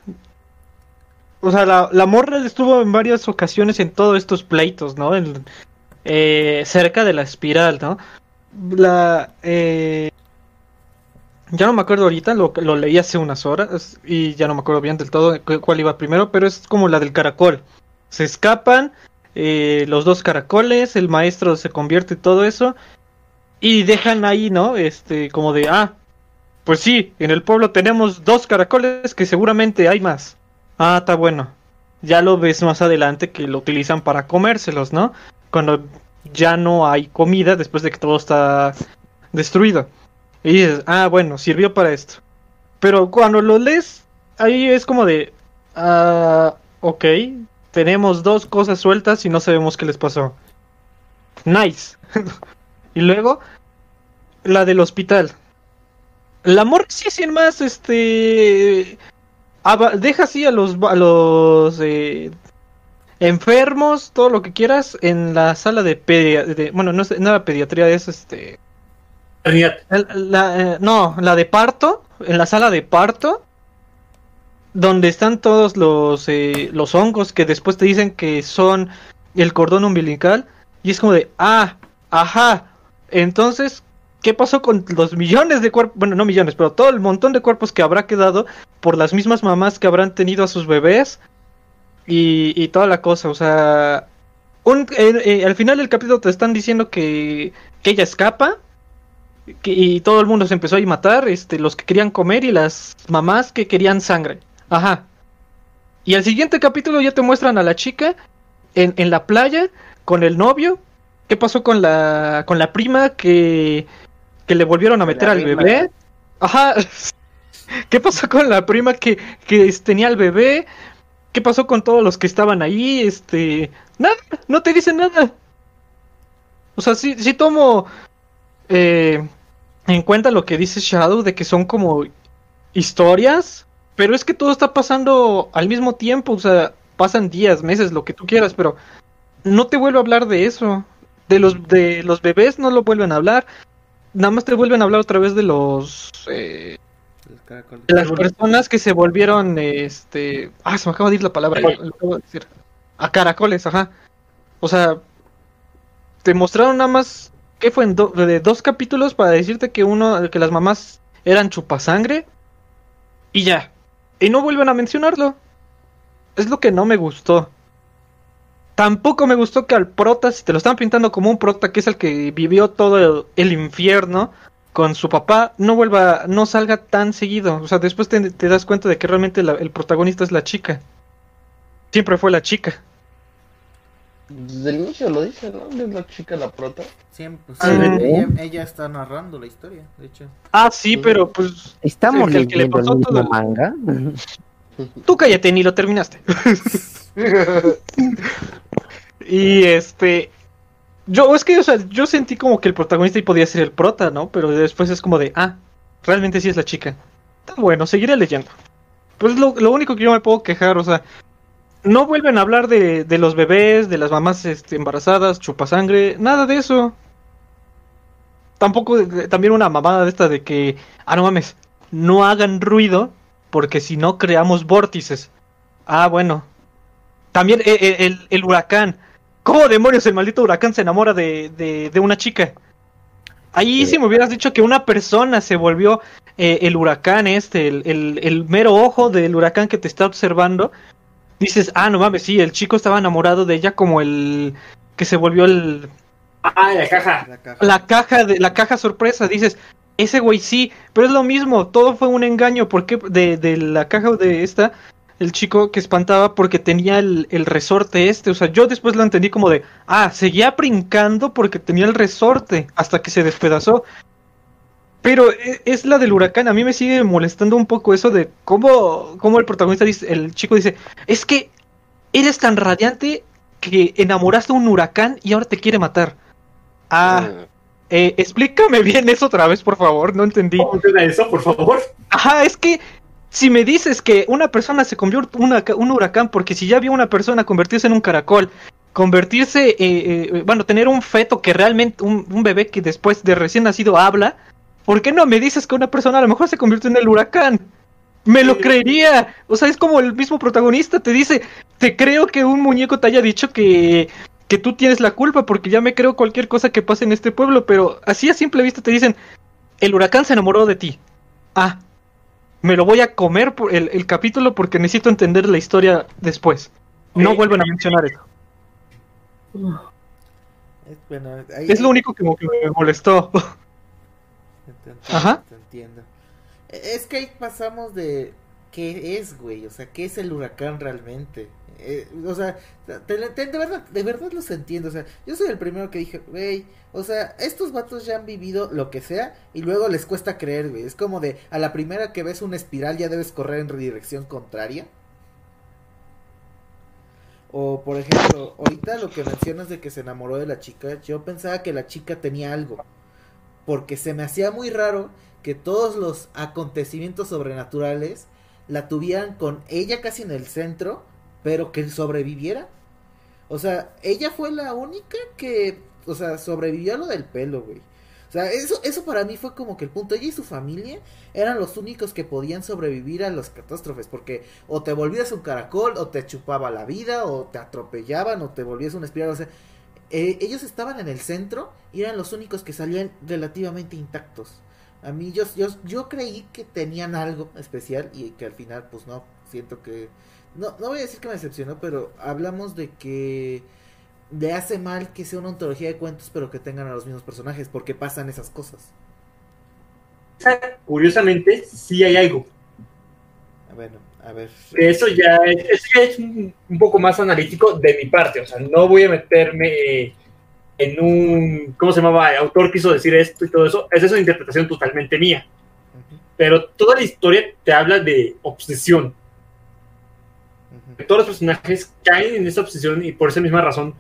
O sea, la, la morra estuvo en varias ocasiones en todos estos pleitos, ¿no? En- eh, cerca de la espiral, ¿no? La, eh, ya no me acuerdo ahorita, lo, lo leí hace unas horas y ya no me acuerdo bien del todo cu- cuál iba primero, pero es como la del caracol. Se escapan eh, los dos caracoles, el maestro se convierte todo eso. Y dejan ahí, ¿no? Este, como de, ah, pues sí, en el pueblo tenemos dos caracoles que seguramente hay más. Ah, está bueno. Ya lo ves más adelante que lo utilizan para comérselos, ¿no? Cuando ya no hay comida después de que todo está destruido. Y dices, ah, bueno, sirvió para esto. Pero cuando lo lees, ahí es como de, ah, ok, tenemos dos cosas sueltas y no sabemos qué les pasó. Nice. y luego, la del hospital. La amor sí sin más, este... deja así a los, a los eh, enfermos, todo lo que quieras, en la sala de, pedia- de bueno, no es nada pediatría, es este... Eh, no, la de parto, en la sala de parto, donde están todos los, eh, los hongos que después te dicen que son el cordón umbilical, y es como de, ah, ajá, entonces, ¿qué pasó con los millones de cuerpos? Bueno, no millones, pero todo el montón de cuerpos que habrá quedado por las mismas mamás que habrán tenido a sus bebés y, y toda la cosa, o sea... Eh, eh, al final del capítulo te están diciendo que, que ella escapa que- y todo el mundo se empezó a matar, este, los que querían comer y las mamás que querían sangre. Ajá. Y al siguiente capítulo ya te muestran a la chica en, en la playa con el novio. ¿Qué pasó con la con la prima que que le volvieron a La meter al prima. bebé? Ajá. ¿Qué pasó con la prima que que es- tenía al bebé? ¿Qué pasó con todos los que estaban ahí? Este, nada, no te dicen nada. O sea, sí, sí tomo eh, en cuenta lo que dice Shadow de que son como historias, pero es que todo está pasando al mismo tiempo, o sea, pasan días, meses, lo que tú quieras, pero no te vuelvo a hablar de eso. De los de los bebés no lo vuelven a hablar. Nada más te vuelven a hablar otra vez de los eh, de las personas que se volvieron este, ah, se me acaba de ir la palabra, lo acabo de decir. A caracoles, ajá. O sea, te mostraron nada más que fue en de dos capítulos para decirte que uno que las mamás eran chupasangre y ya. Y no vuelven a mencionarlo. Es lo que no me gustó. Tampoco me gustó que al prota, si te lo están pintando como un prota que es el que vivió todo el, infierno con su papá, no vuelva, no salga tan seguido. O sea, después te, das cuenta de que realmente el protagonista es la chica. Siempre fue la chica. Desde el inicio lo dice, ¿no? Es la chica la prota. Siempre, sí, Ah. ella, ella está narrando la historia, de hecho. Ah, sí, pero pues ¿Estamos El el que le leyendo el pasó todo el- manga? tú cállate ni lo terminaste. Y este. Yo, es que, o sea, yo sentí como que el protagonista y podía ser el prota, ¿no? Pero después es como de, ah, realmente sí es la chica. Está bueno, seguiré leyendo. Pues lo, lo único que yo me puedo quejar, o sea, no vuelven a hablar de, de los bebés, de las mamás este, embarazadas, chupasangre, nada de eso. Tampoco, eh, también una mamada de esta de que, ah, no mames, no hagan ruido porque si no creamos vórtices. Ah, bueno. También eh, eh, el, el huracán. ¿Cómo demonios el maldito huracán se enamora de, de, de una chica? Ahí si me hubieras dicho que una persona se volvió eh, el huracán este, el, el, el mero ojo del huracán que te está observando, dices, ah, no mames, sí, el chico estaba enamorado de ella como el que se volvió el, Ah, la caja. La caja. la caja de la caja sorpresa, dices, ese güey sí, pero es lo mismo, todo fue un engaño, porque de, de la caja de esta, el chico que espantaba porque tenía el, el resorte este, o sea, yo después lo entendí como de, ah, seguía brincando porque tenía el resorte hasta que se despedazó. Pero e- es la del huracán, a mí me sigue molestando un poco eso de cómo, cómo el protagonista dice, el chico dice, es que eres tan radiante que enamoraste a un huracán y ahora te quiere matar. Ah, eh, explícame bien eso otra vez, por favor, no entendí. ¿Cómo funciona eso, por favor? Ajá, es que si me dices que una persona se convierte en una- un huracán, porque si ya vio una persona convertirse en un caracol, convertirse, eh, eh, bueno, tener un feto que realmente, un, un bebé que después de recién nacido habla, ¿por qué no me dices que una persona a lo mejor se convierte en el huracán? Me lo creería. O sea, es como el mismo protagonista te dice, te creo que un muñeco te haya dicho que, que tú tienes la culpa porque ya me creo cualquier cosa que pase en este pueblo, pero así a simple vista te dicen, el huracán se enamoró de ti. Ah, me lo voy a comer por el, el capítulo porque necesito entender la historia después. No Ok. vuelven a mencionar eso. Es, bueno, ahí- Es lo único que me molestó. Te entiendo, Ajá. te entiendo. E, Es que ahí pasamos de qué es, güey, o sea, qué es el huracán realmente. Eh, o sea, te- te- de verdad, de verdad los entiendo, o sea, yo soy el primero que dije, güey, o sea, estos vatos ya han vivido lo que sea y luego les cuesta creer, güey. Es como de a la primera que ves una espiral ya debes correr en dirección contraria. O por ejemplo, ahorita lo que mencionas de que se enamoró de la chica, yo pensaba que la chica tenía algo porque se me hacía muy raro que todos los acontecimientos sobrenaturales la tuvieran con ella casi en el centro, pero que sobreviviera. O sea, ella fue la única que, o sea, sobrevivió a lo del pelo, güey. O sea, eso, eso para mí fue como que el punto. Ella y su familia eran los únicos que podían sobrevivir a las catástrofes. Porque o te volvías un caracol, o te chupaba la vida, o te atropellaban, o te volvías una espiral. O sea, eh, ellos estaban en el centro y eran los únicos que salían relativamente intactos. A mí yo, yo, yo creí que tenían algo especial y que al final pues no, siento que... No, no voy a decir que me decepcionó, pero hablamos de que le hace mal que sea una ontología de cuentos pero que tengan a los mismos personajes porque pasan esas cosas. Curiosamente, sí hay algo. Bueno, a ver. Eso ya es, eso ya es un, un poco más analítico de mi parte, o sea, no voy a meterme en un, ¿cómo se llamaba? Autor quiso decir esto y todo eso. Esa es una interpretación totalmente mía. Pero toda la historia te habla de obsesión. Todos los personajes caen en esa obsesión y por esa misma razón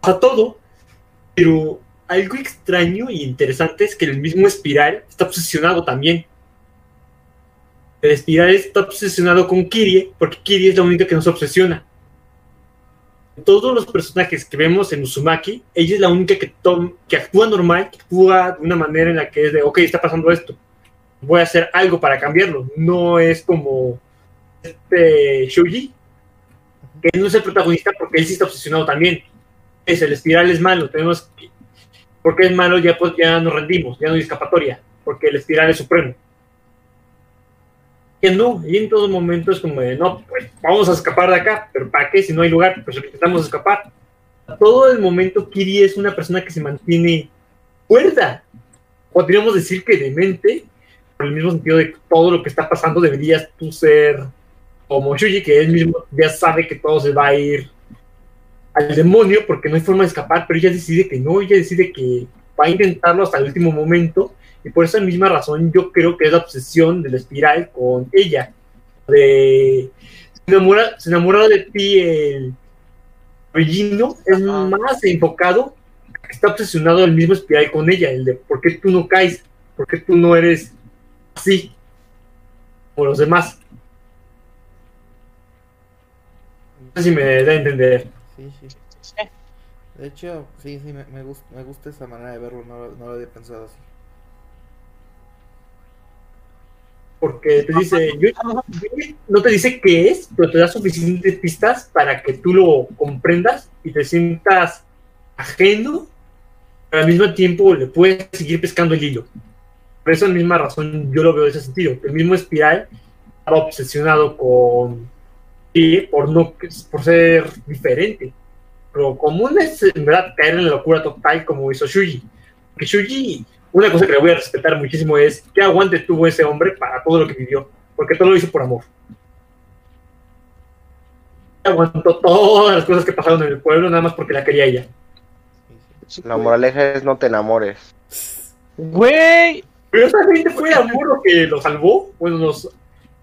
pasa todo. Pero algo extraño y interesante es que el mismo Espiral está obsesionado también. El Espiral está obsesionado con Kirie porque Kirie es la única que nos obsesiona. Todos los personajes que vemos en Uzumaki, ella es la única que, que actúa normal, que actúa de una manera en la que es de, ok, está pasando esto, voy a hacer algo para cambiarlo. No es como este Shuji, que no es el protagonista porque él sí está obsesionado también. Es el espiral es malo, tenemos que, porque es malo ya pues ya nos rendimos, ya no hay escapatoria, porque el espiral es supremo. Y en todo momento es como de, no, pues vamos a escapar de acá, pero ¿para qué si no hay lugar? Pues intentamos escapar. Todo el momento Kiri es una persona que se mantiene cuerda. Podríamos decir que demente, por el mismo sentido de todo lo que está pasando deberías tú ser como Shuji, que él mismo ya sabe que todo se va a ir al demonio porque no hay forma de escapar, pero ella decide que no, ella decide que va a intentarlo hasta el último momento y por esa misma razón yo creo que es la obsesión del espiral con ella, de se enamora, se enamora de ti el Regino, es más enfocado, está obsesionado el mismo espiral con ella, el de por qué tú no caes, por qué tú no eres así como los demás. No sé si me da a entender. Sí, sí. De hecho, sí, sí, me, me, gusta, me gusta esa manera de verlo, no, no lo había pensado así. Porque te dice, yo- no te dice qué es, pero te da suficientes pistas para que tú lo comprendas y te sientas ajeno, pero al mismo tiempo le puedes seguir pescando el hilo. Por esa misma razón yo lo veo de ese sentido. El mismo Espiral estaba obsesionado con sí, por no por ser diferente. Pero común es en verdad caer en la locura total como hizo Shuji. Que Shuji una cosa que le voy a respetar muchísimo es qué aguante tuvo ese hombre para todo lo que vivió, porque todo lo hizo por amor. Aguantó todas las cosas que pasaron en el pueblo nada más porque la quería ella. La moraleja es no te enamores. Güey, Curiosamente fue el amor lo que lo salvó. Bueno, nos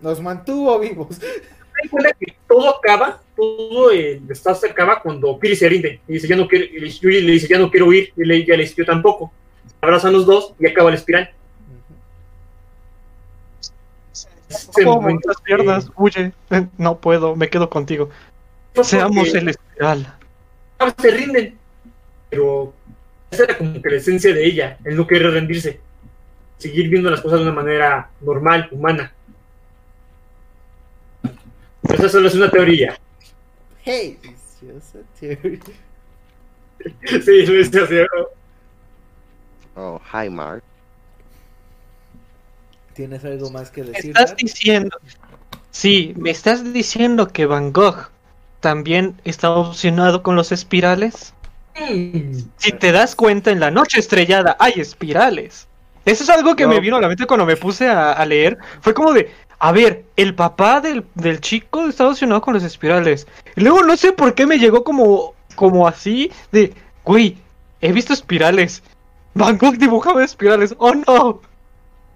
Nos mantuvo vivos. que todo acaba, todo el desastre se acaba cuando Kiri se rinde. Y dice, ya no quiero, y Yuri le dice, ya no quiero huir, y le, ella le dice, yo tampoco. Abrazan los dos y acaba la espiral. Momento las piernas, huye. No puedo, me quedo contigo. fue Seamos el espiral. ah, se rinden. Pero esa era como que la esencia de ella, el no querer rendirse. Seguir viendo las cosas de una manera normal, humana. Pero esa solo es una teoría. Hey, it's just a theory. Sí, lo hice así. Oh, hi, Mark. ¿Tienes algo más que Me decir? estás diciendo. Sí, me estás diciendo que Van Gogh también está obsesionado con los espirales. Mm, Si te das cuenta, en la noche estrellada hay espirales. Eso es algo que No. me vino a la mente cuando me puse a, a leer. Fue como de, a ver, el papá del, del chico está obsesionado con los espirales. Y luego no sé por qué me llegó como, como así, de, güey, he visto espirales. Van Gogh dibujaba espirales. Oh no.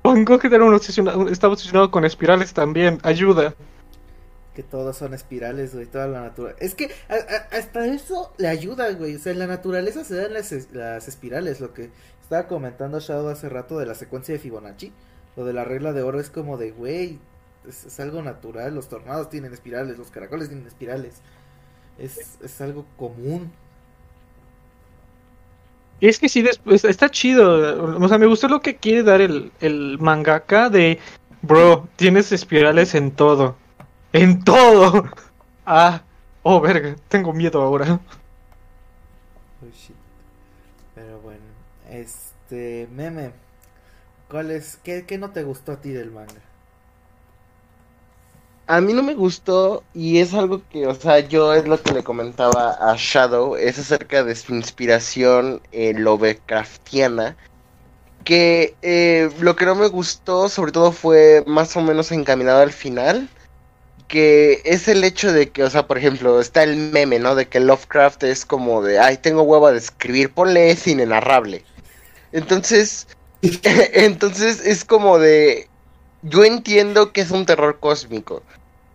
Van Gogh era un obsesionado- estaba obsesionado con espirales también. Ayuda. Que todos son espirales, güey, toda la naturaleza. Es que hasta eso le ayuda, güey. O sea, en la naturaleza se dan las espirales. Lo que estaba comentando Shadow hace rato de la secuencia de Fibonacci. Lo de la regla de oro es como de, güey, es, es algo natural. Los tornados tienen espirales, los caracoles tienen espirales. Es, es algo común. Es que sí, después está chido. O sea, me gustó lo que quiere dar el, el mangaka de, bro, tienes espirales en todo. En todo. Ah, oh, verga, tengo miedo ahora. Oh, shit. Pero bueno, este meme. ¿Cuál es qué, qué no te gustó a ti del manga? A mí no me gustó y es algo que, o sea, yo es lo que le comentaba a Shadow, es acerca de su inspiración eh, Lovecraftiana, que eh, lo que no me gustó sobre todo fue más o menos encaminado al final, que es el hecho de que, o sea, por ejemplo, está el meme, ¿no? De que Lovecraft es como de, ay, tengo huevo de escribir, ponle es inenarrable. Entonces, entonces es como de, yo entiendo que es un terror cósmico,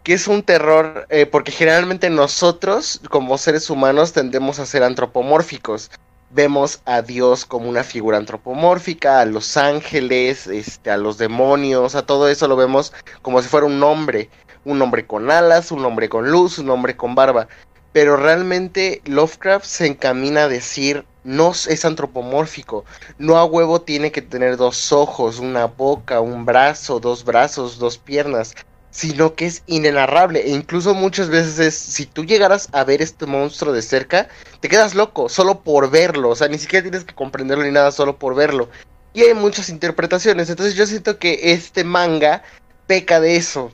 que es un terror, eh, porque generalmente nosotros, como seres humanos, tendemos a ser antropomórficos. Vemos a Dios como una figura antropomórfica, a los ángeles, este, a los demonios, a todo eso lo vemos como si fuera un hombre, un hombre con alas, un hombre con luz, un hombre con barba. Pero realmente Lovecraft se encamina a decir no es antropomórfico, no a huevo tiene que tener dos ojos, una boca, un brazo, dos brazos, dos piernas, sino que es inenarrable e incluso muchas veces es, si tú llegaras a ver este monstruo de cerca, te quedas loco solo por verlo, o sea, ni siquiera tienes que comprenderlo ni nada solo por verlo. Y hay muchas interpretaciones, entonces yo siento que este manga peca de eso,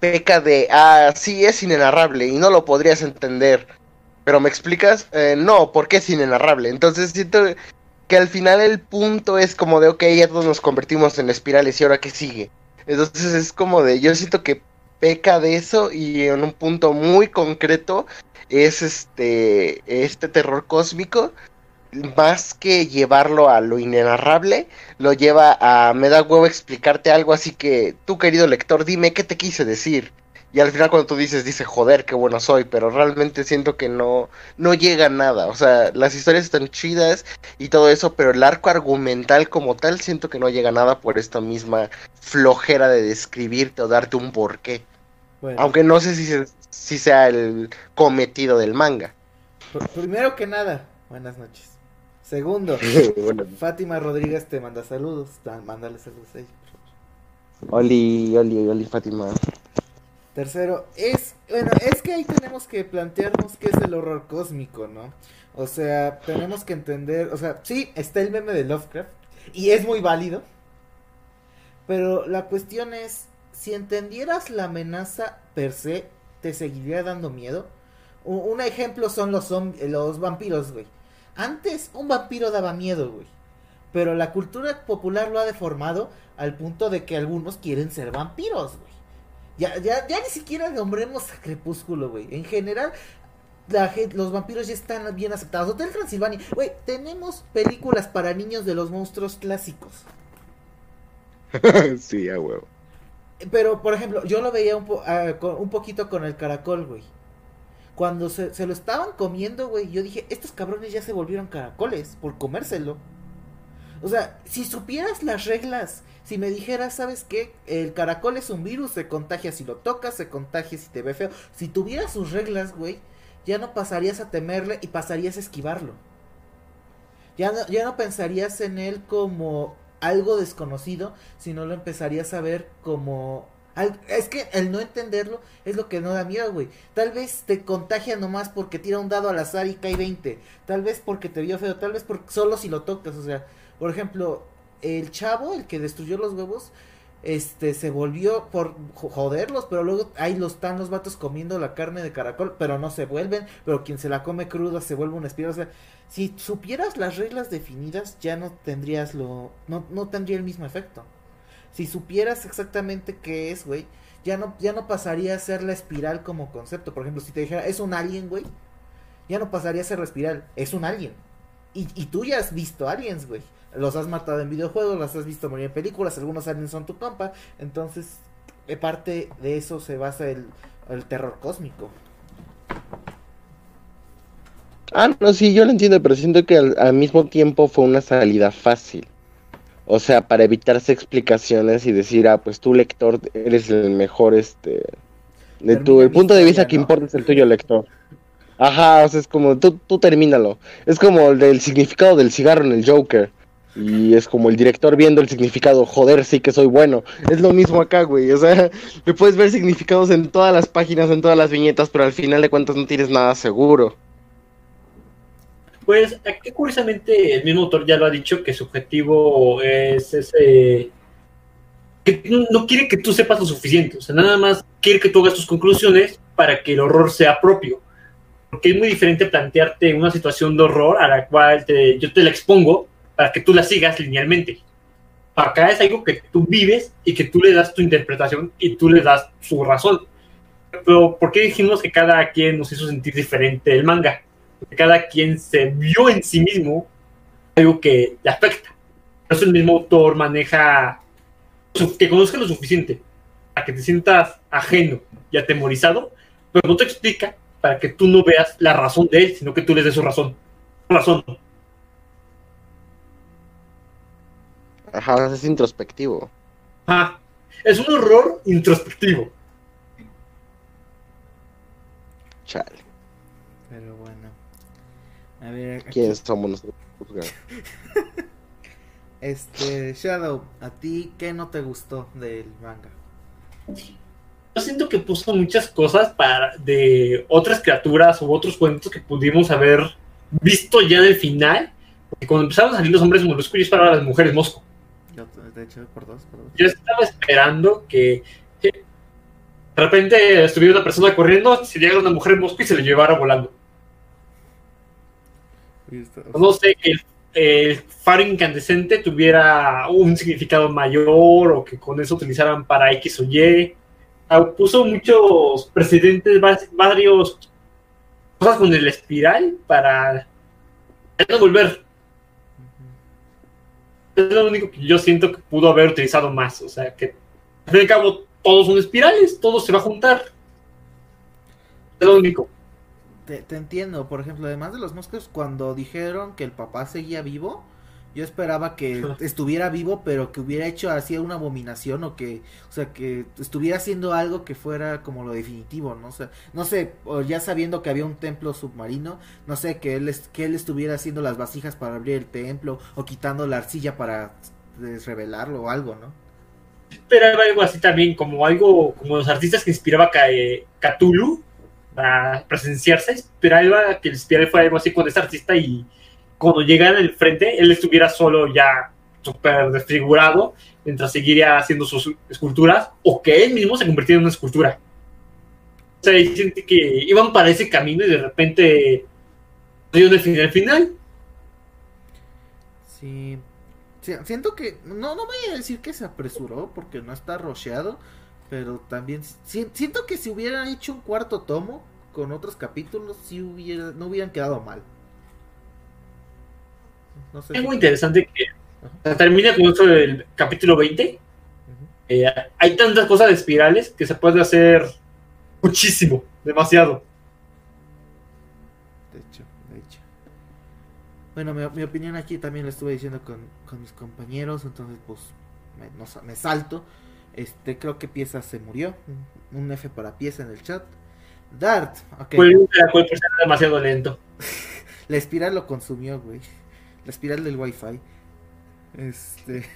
peca de, ah, sí es inenarrable y no lo podrías entender. Pero me explicas, eh, no, porque es inenarrable. Entonces siento que al final el punto es como de, ok, ya todos nos convertimos en espirales y ahora qué sigue. Entonces es como de, yo siento que peca de eso y en un punto muy concreto es este, este terror cósmico. Más que llevarlo a lo inenarrable, lo lleva a me da huevo explicarte algo, así que tú querido lector, dime qué te quise decir. Y al final cuando tú dices, dice, joder, qué bueno soy, pero realmente siento que no, no llega a nada. O sea, las historias están chidas y todo eso, pero el arco argumental como tal siento que no llega a nada por esta misma flojera de describirte o darte un porqué. Bueno, Aunque no sé si, se- si sea el cometido del manga. pr- primero que nada, buenas noches. Segundo, Bueno, Fátima Rodríguez te manda saludos. Da- Mándale saludos a ella. Oli, Oli, Oli, Fátima. Tercero, es, bueno, es que ahí tenemos que plantearnos qué es el horror cósmico, ¿no? O sea, tenemos que entender, o sea, sí, está el meme de Lovecraft y es muy válido, pero la cuestión es, si entendieras la amenaza per se, ¿te seguiría dando miedo? U- un ejemplo son los, los vampiros, güey. Antes un vampiro daba miedo, güey. Pero la cultura popular lo ha deformado al punto de que algunos quieren ser vampiros, güey. Ya, ya, ya ni siquiera nombremos a Crepúsculo, güey. En general, la los vampiros ya están bien aceptados. Hotel Transilvania, güey, tenemos películas para niños de los monstruos clásicos. sí, a huevo. Pero, por ejemplo, yo lo veía un, po- ah, con- un poquito con el caracol, güey. Cuando se, se lo estaban comiendo, güey, yo dije, estos cabrones ya se volvieron caracoles por comérselo. O sea, si supieras las reglas, si me dijeras, ¿sabes qué? El caracol es un virus, se contagia si lo tocas, se contagia si te ve feo. Si tuvieras sus reglas, güey, ya no pasarías a temerle y pasarías a esquivarlo. Ya no, ya no pensarías en él como algo desconocido, sino lo empezarías a ver como... Es que el no entenderlo es lo que no da miedo, güey. Tal vez te contagia nomás porque tira un dado al azar y cae 20. Tal vez porque te vio feo, tal vez porque solo si lo tocas. O sea, por ejemplo, el chavo, el que destruyó los huevos, este, se volvió por jo- joderlos, pero luego ahí los están los vatos comiendo la carne de caracol, pero no se vuelven, pero quien se la come cruda se vuelve una espiral, o sea, si supieras las reglas definidas, ya no tendrías lo, no, no tendría el mismo efecto. Si supieras exactamente qué es, güey, ya no, ya no pasaría a ser la espiral como concepto. Por ejemplo, si te dijera, es un alien, güey, ya no pasaría a ser la espiral, es un alien. Y, y tú ya has visto aliens, güey. Los has matado en videojuegos, los has visto morir en películas, algunos aliens son tu compa. Entonces, de parte de eso se basa el, el terror cósmico. Ah, no, sí, yo lo entiendo, pero siento que al, al mismo tiempo fue una salida fácil. O sea, para evitarse explicaciones y decir, ah, pues tú lector eres el mejor, este... De tu, el punto de vista que importa es el tuyo lector. Ajá, o sea, es como, tú, tú termínalo. Es como el del significado del cigarro en el Joker. Y es como el director viendo el significado, joder, sí que soy bueno. Es lo mismo acá, güey. O sea, le puedes ver significados en todas las páginas, en todas las viñetas, pero al final de cuentas no tienes nada seguro. Pues aquí curiosamente el mismo autor ya lo ha dicho que su objetivo es ese que no, quiere que tú sepas lo suficiente, o sea, nada más quiere que tú hagas tus conclusiones para que el horror sea propio. Porque es muy diferente plantearte una situación de horror a la cual te- yo te la expongo para que tú la sigas linealmente. Acá es algo que tú vives y que tú le das tu interpretación y tú le das su razón. Pero ¿por qué dijimos que cada quien nos hizo sentir diferente el manga? Porque cada quien se vio en sí mismo algo que le afecta. Por eso el mismo autor maneja que conozca lo suficiente para que te sientas ajeno y atemorizado, pero no te explica para que tú no veas la razón de él, sino que tú le des su razón. Su razón. Ajá, es introspectivo. Ajá. Es un horror introspectivo. Chale. Pero bueno. A ver, aquí- ¿Quiénes somos nosotros? este, Shadow, ¿a ti qué no te gustó del manga? Yo siento que puso muchas cosas para de otras criaturas u otros cuentos que pudimos haber visto ya del final. Porque cuando empezaron a salir los hombres moluscos, yo esperaba a las mujeres mosco. Yo, de hecho, por dos, por dos. Yo estaba esperando que que de repente estuviera una persona corriendo, se llegara una mujer mosco y se le llevara volando. No sé, que el, el faro incandescente tuviera un significado mayor o que con eso utilizaran para X o Y. Ah, Puso muchos precedentes, va- varios cosas con el espiral para no volver. Es lo único que yo siento que pudo haber utilizado más. O sea, que al fin y al cabo todos son espirales, todo se va a juntar. Es lo único. Te, entiendo, por ejemplo, además de los moscos, cuando dijeron que el papá seguía vivo, yo esperaba que estuviera vivo, pero que hubiera hecho así una abominación o que, o sea, que estuviera haciendo algo que fuera como lo definitivo, ¿no? O sea, no sé, o ya sabiendo que había un templo submarino, no sé, que él, que él estuviera haciendo las vasijas para abrir el templo o quitando la arcilla para desrevelarlo o algo, ¿no? esperaba algo así también, como algo como los artistas que inspiraba a Cthulhu para presenciarse, esperaba que el espiral fuera algo así con ese artista y cuando llegara al frente, él estuviera solo ya súper desfigurado, mientras seguiría haciendo sus esculturas, o que él mismo se convirtiera en una escultura. O sea, y sentí que iban para ese camino y de repente dio el final final. Sí. Siento que, no, no voy a decir que se apresuró porque no está rocheado, pero también si- siento que si hubieran hecho un cuarto tomo con otros capítulos, sí hubiera, no hubieran quedado mal. No sé. Es si- muy interesante que termina con esto del capítulo 20. Ujú. Eh, hay tantas cosas de espirales que se puede hacer muchísimo, demasiado. De hecho, de hecho. Bueno, mi, mi opinión aquí también la estuve diciendo con, con mis compañeros, entonces pues me, no me salto. Este, creo que Pieza se murió. Un F para Pieza en el chat. Dart, ok. Fue demasiado lento. La espiral lo consumió, güey. La espiral del wifi. Este.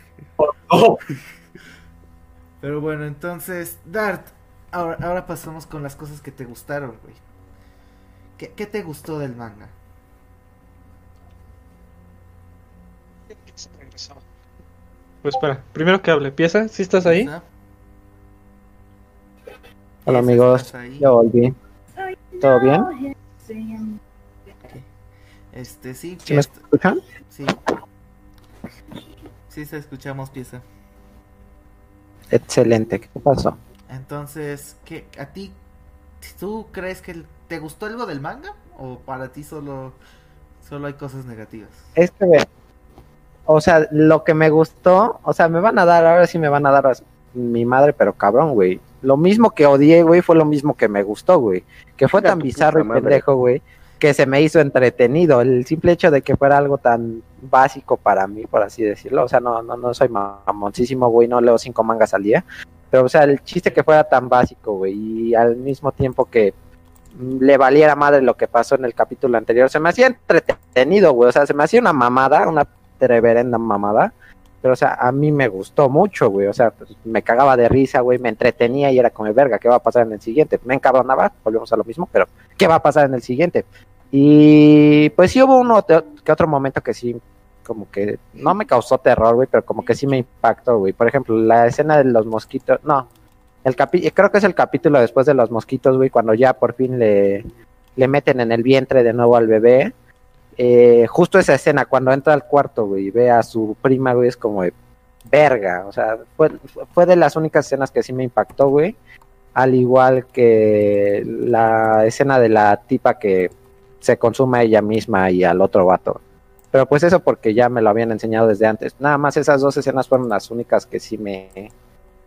Oh, Pero bueno, entonces, Dart. Ahora, ahora pasamos con las cosas que te gustaron, güey. ¿Qué, qué te gustó del manga? Pues espera, primero que hable, ¿pieza? ¿Sí estás ahí? ¿Está? Hola ¿Estás amigos, ahí? ya volví. ¿Todo bien? Este, sí, ¿Sí me escuchan? sí. Sí, se escuchamos pieza. Excelente, ¿qué pasó? Entonces, ¿qué, ¿a ti, tú crees que te gustó algo del manga? ¿O para ti solo, solo hay cosas negativas? Es que, o sea, lo que me gustó, o sea, me van a dar, ahora sí me van a dar a mi madre, pero cabrón, güey. Lo mismo que odié, güey, fue lo mismo que me gustó, güey. Que fue tan bizarro y pendejo, güey, que se me hizo entretenido. El simple hecho de que fuera algo tan básico para mí, por así decirlo. O sea, no, no, no soy mamoncísimo, güey, no leo cinco mangas al día. Pero, o sea, el chiste que fuera tan básico, güey, y al mismo tiempo que le valiera madre lo que pasó en el capítulo anterior. Se me hacía entretenido, güey. O sea, se me hacía una mamada, una reverenda mamada. Pero, o sea, a mí me gustó mucho, güey. O sea, me cagaba de risa, güey. Me entretenía y era como, verga, ¿qué va a pasar en el siguiente? Me encabronaba, volvemos a lo mismo, pero ¿qué va a pasar en el siguiente? Y pues sí hubo uno que otro momento que sí, como que no me causó terror, güey, pero como que sí me impactó, güey. Por ejemplo, la escena de los mosquitos, no, el capi creo que es el capítulo después de los mosquitos, güey, cuando ya por fin le, le meten en el vientre de nuevo al bebé. Eh, justo esa escena, cuando entra al cuarto, y ve a su prima, güey, es como de verga. O sea, fue, fue de las únicas escenas que sí me impactó, güey. Al igual que la escena de la tipa que se consume a ella misma y al otro vato. Pero pues eso porque ya me lo habían enseñado desde antes. Nada más esas dos escenas fueron las únicas que sí me,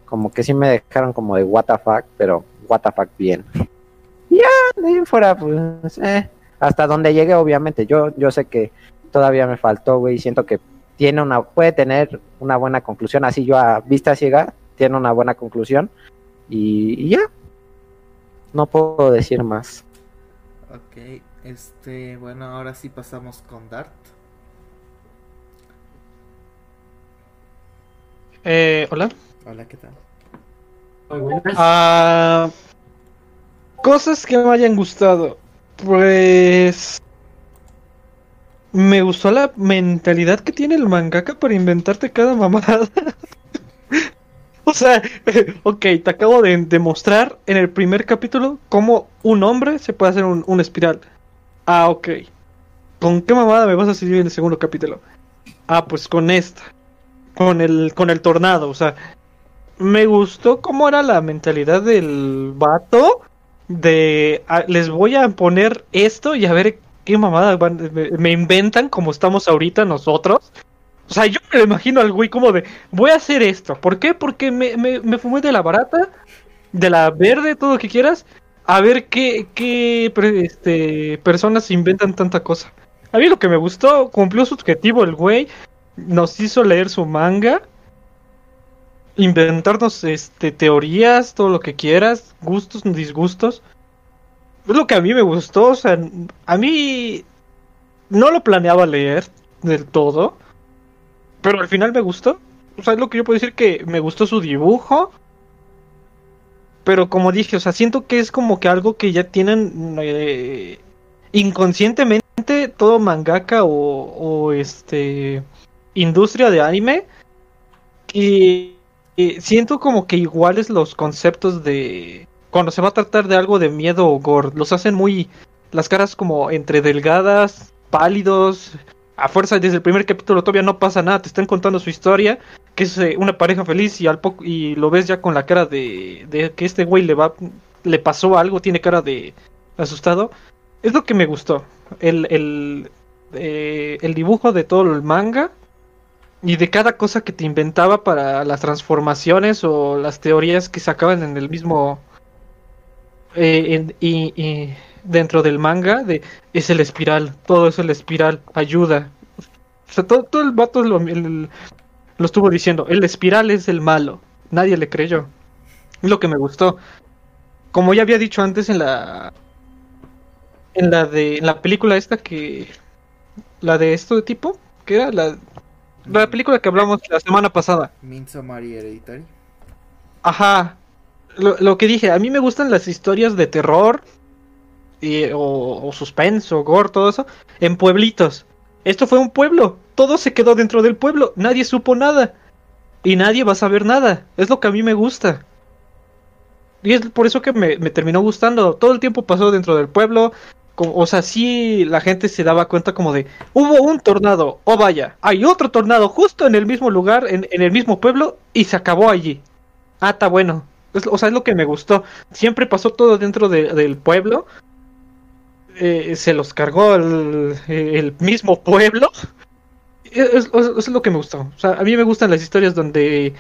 como que sí me dejaron como de what the fuck, pero what the fuck bien. ya, de ahí fuera, pues, eh, hasta donde llegue, obviamente. Yo, yo sé que todavía me faltó, güey, siento que tiene una, puede tener una buena conclusión, así yo a vista ciega, tiene una buena conclusión, y, y ya, no puedo decir más. Ok, este, bueno, ahora sí pasamos con Dart. Eh, hola. Hola, ¿qué tal? Muy buenas. Ah, cosas que me hayan gustado. Pues. Me gustó la mentalidad que tiene el mangaka para inventarte cada mamada. o sea, ok, te acabo de demostrar en el primer capítulo cómo un hombre se puede hacer un, un espiral. Ah, ok. ¿Con qué mamada me vas a seguir en el segundo capítulo? Ah, pues con esta. Con el, con el tornado, o sea, me gustó cómo era la mentalidad del vato de ah, les voy a poner esto y a ver qué mamada van- me, inventan como estamos ahorita nosotros. O sea, yo me lo imagino al güey como de voy a hacer esto. ¿Por qué? Porque me, me, me fumé de la barata, de la verde, todo lo que quieras. A ver qué, qué este, personas inventan tanta cosa. A mí lo que me gustó, cumplió su objetivo el güey. Nos hizo leer su manga inventarnos este teorías, todo lo que quieras, gustos, disgustos. Es lo que a mí me gustó, o sea, a mí no lo planeaba leer del todo, pero al final me gustó. O sea, es lo que yo puedo decir que me gustó su dibujo. Pero como dije, o sea, siento que es como que algo que ya tienen eh, inconscientemente todo mangaka o, o este industria de anime. Y eh, siento como que iguales los conceptos de cuando se va a tratar de algo de miedo o gore, los hacen muy las caras como entre delgadas, pálidos, a fuerza desde el primer capítulo todavía no pasa nada, te están contando su historia, que es eh, una pareja feliz y al poco y lo ves ya con la cara de, de que este güey le va le pasó algo, tiene cara de asustado. Es lo que me gustó, el el eh, el dibujo de todo el manga y de cada cosa que te inventaba para las transformaciones o las teorías que sacaban en el mismo eh, y, y dentro del manga de es el espiral todo es el espiral ayuda o sea todo, todo el vato lo, el- lo estuvo diciendo el espiral es el malo nadie le creyó. Es lo que me gustó como ya había dicho antes en la en la de en la película esta que la de esto de tipo que era la la película que hablamos la semana pasada. Y Hereditary. Ajá. Lo, lo que dije, a mí me gustan las historias de terror y, o, o suspenso, gore, todo eso, en pueblitos. Esto fue un pueblo. Todo se quedó dentro del pueblo. Nadie supo nada. Y nadie va a saber nada. Es lo que a mí me gusta. Y es por eso que me, me terminó gustando. Todo el tiempo pasó dentro del pueblo. O sea, sí la gente se daba cuenta como de, hubo un tornado, oh vaya, hay otro tornado justo en el mismo lugar, en, en el mismo pueblo, y se acabó allí. Ah, está bueno. O sea, es lo que me gustó. Siempre pasó todo dentro de- del pueblo. Eh, se los cargó el, el mismo pueblo. Es, es- es lo que me gustó. O sea, a mí me gustan las historias donde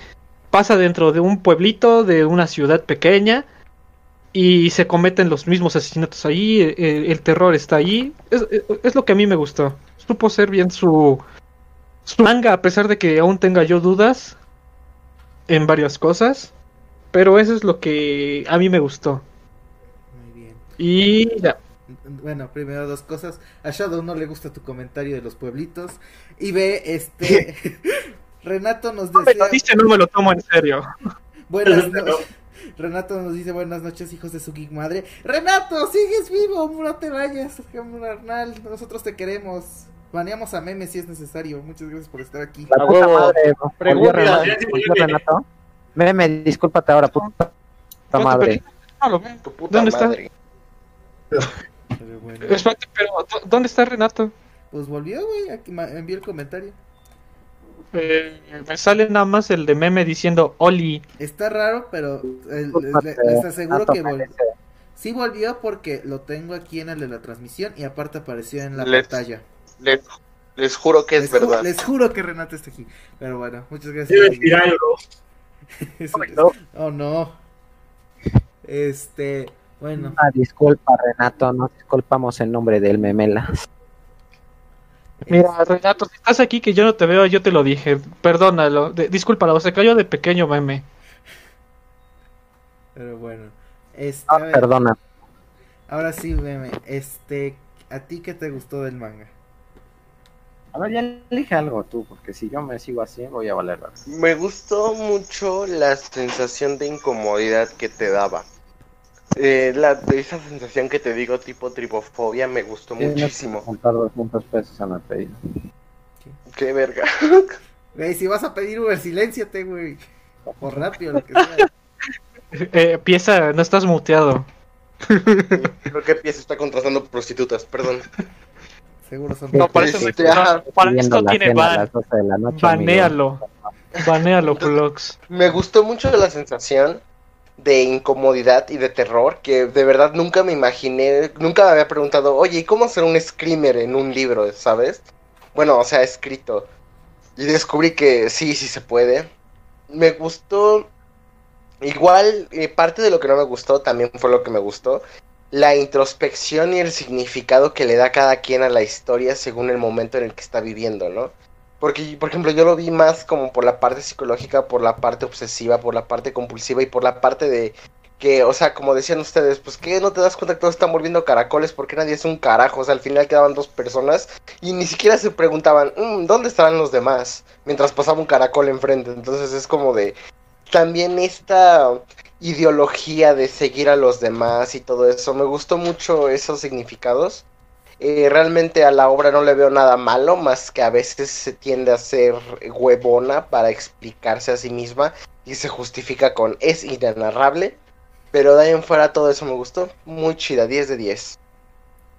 pasa dentro de un pueblito, de una ciudad pequeña, y se cometen los mismos asesinatos ahí, el, el terror está ahí. Es, es- es lo que a mí me gustó. Supo ser bien su, su manga, a pesar de que aún tenga yo dudas en varias cosas. Pero eso es lo que a mí me gustó. Muy bien. Y ya. Bueno, primero dos cosas. A Shadow no le gusta tu comentario de los pueblitos. Y ve, este. Renato nos No me decía. lo dice, no me lo tomo en serio. Buenas noches. Renato nos dice buenas noches, hijos de su geek madre. Renato, sigues vivo, no te vayas, carnal. Nosotros te queremos. Baneamos a memes si es necesario. Muchas gracias por estar aquí. La puta huevo. madre, Pregunta. Renato, Renato. Meme, discúlpate ahora, puta madre. No lo veo. Tu puta ¿Dónde está? madre. Pero bueno. Espérate, pero ¿dó- ¿dónde está Renato? Pues volvió, güey. Envió el comentario. Eh, me sale nada más el de meme diciendo Oli. Está raro, pero Discúlpate, les, les aseguro que volvió. Sí volvió porque lo tengo aquí en el de la transmisión y aparte apareció en la Les- pantalla. Les, les juro que es les, ju- verdad. les juro que Renato está aquí. Pero bueno, muchas gracias. Debe decir algo. Eso es- No. Oh no. Este, bueno, Ah, disculpa, Renato, no disculpamos en nombre del memela. Mira, Renato, si estás aquí que yo no te veo, yo te lo dije. Perdónalo. De- discúlpalo, se cayó de pequeño meme. pero bueno. Este, Ah, perdona. ahora sí, meme. Este, ¿a ti qué te gustó del manga? A ver, ya elige algo tú, porque si yo me sigo así, voy a valer. Me gustó mucho la sensación de incomodidad que te daba. Eh, la, esa sensación que te digo tipo tripofobia me gustó que muchísimo. juntar 200 pesos en la pedida. Qué verga. Güey, si vas a pedir Uber, silénciate, güey. O rápido, lo que sea. Eh, pieza, no estás muteado. Creo que Pies está contratando prostitutas, perdón. Seguro son No, para eso, Sí, no- sí, para esto tiene ban. las 12 de la noche, Banéalo. Banéalo, Flux. Me gustó mucho la sensación de incomodidad y de terror que de verdad nunca me imaginé, nunca me había preguntado, oye, ¿y cómo hacer un screamer en un libro, sabes? Bueno, o sea, escrito. Y descubrí que sí, sí se puede. Me gustó, igual, eh, parte de lo que no me gustó también fue lo que me gustó. La introspección y el significado que le da cada quien a la historia según el momento en el que está viviendo, ¿no? Porque, por ejemplo, yo lo vi más como por la parte psicológica, por la parte obsesiva, por la parte compulsiva y por la parte de que, o sea, como decían ustedes, pues que no te das cuenta que todos están volviendo caracoles porque nadie es un carajo. O sea, al final quedaban dos personas y ni siquiera se preguntaban, "Mm, ¿dónde estarán los demás? Mientras pasaba un caracol enfrente. Entonces es como de también esta ideología de seguir a los demás y todo eso. Me gustó mucho esos significados. Eh, realmente a la obra no le veo nada malo, más que a veces se tiende a ser huevona para explicarse a sí misma y se justifica con es inenarrable. Pero de ahí en fuera todo eso me gustó. Muy chida, 10 de 10.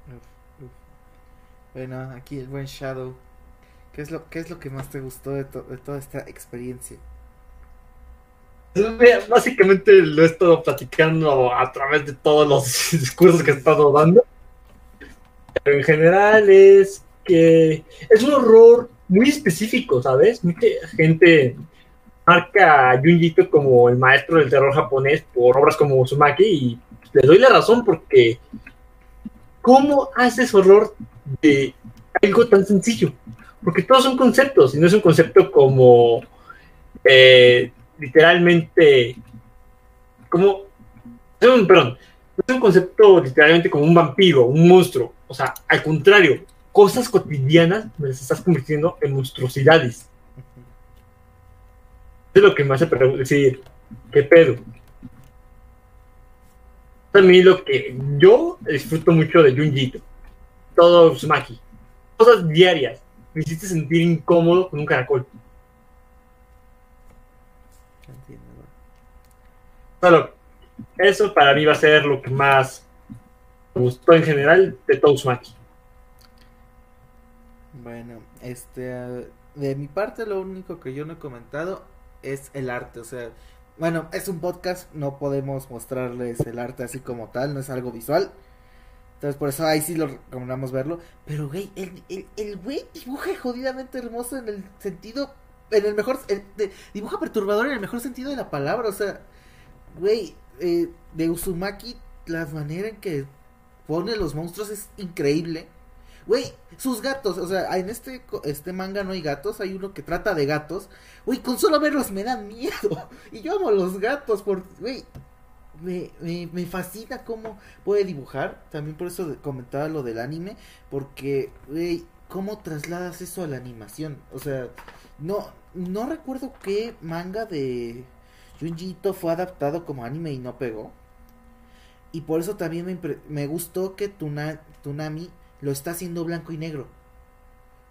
Uf, uf. Bueno, aquí el buen Shadow. ¿Qué es lo, qué es lo que más te gustó de, to- de toda esta experiencia? Mira, Básicamente lo he estado platicando a través de todos los discursos que he estado dando. Pero en general es que es un horror muy específico, ¿sabes? Mucha gente marca a Junji como el maestro del terror japonés por obras como Uzumaki y le doy la razón porque ¿cómo haces horror de algo tan sencillo? Porque todos son conceptos y no es un concepto como eh, literalmente como perdón no es un concepto literalmente como un vampiro un monstruo o sea al contrario cosas cotidianas las estás convirtiendo en monstruosidades. Es lo que me hace decir qué pedo también lo que yo disfruto mucho de Junji. Ito, todo Uzumaki cosas diarias. Me hiciste sentir incómodo con un caracol. Entiendo. Solo eso para mí va a ser lo que más me gustó en general de todo Uzumaki. Bueno, este, eh, de mi parte lo único que yo no he comentado es el arte, o sea, bueno, es un podcast, no podemos mostrarles el arte así como tal, no es algo visual. Entonces por eso ahí sí lo recomendamos verlo. Pero güey, el, el, el güey dibuja jodidamente hermoso en el sentido, en el mejor, en- de- dibuja perturbador en el mejor sentido de la palabra. O sea, güey, eh, de Uzumaki, la manera en que pone los monstruos es increíble. Güey, sus gatos, o sea, en este, este manga no hay gatos, hay uno que trata de gatos. Güey, con solo verlos me dan miedo. Y yo amo los gatos, güey, me, me, fascina cómo puede dibujar. También por eso comentaba lo del anime. Porque, güey, ¿cómo trasladas eso a la animación? O sea, no, no recuerdo qué manga de Junji Ito fue adaptado como anime y no pegó. Y por eso también me, me gustó que Tuna- Tunami lo está haciendo blanco y negro.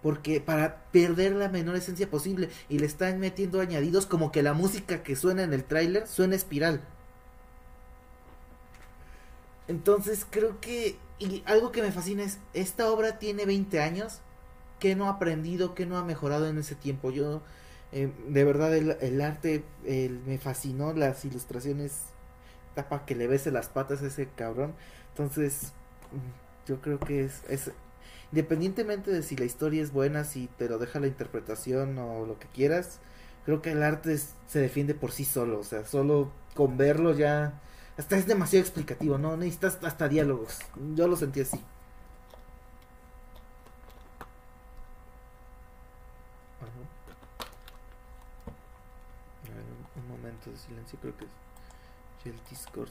Porque para perder la menor esencia posible. Y le están metiendo añadidos como que la música que suena en el tráiler suena espiral. Entonces creo que... Y algo que me fascina es, esta obra tiene 20 años. que no ha aprendido? que no ha mejorado en ese tiempo? Yo, eh, de verdad, el, arte me fascinó. Las ilustraciones, tapa que le bese las patas a ese cabrón. Entonces, mm, yo creo que es, es independientemente de si la historia es buena, si te lo deja la interpretación o lo que quieras, creo que el arte se defiende por sí solo, o sea, solo con verlo ya hasta es demasiado explicativo, no necesitas hasta diálogos. Yo lo sentí así. Ajá. Un momento de silencio, creo que es el Discord.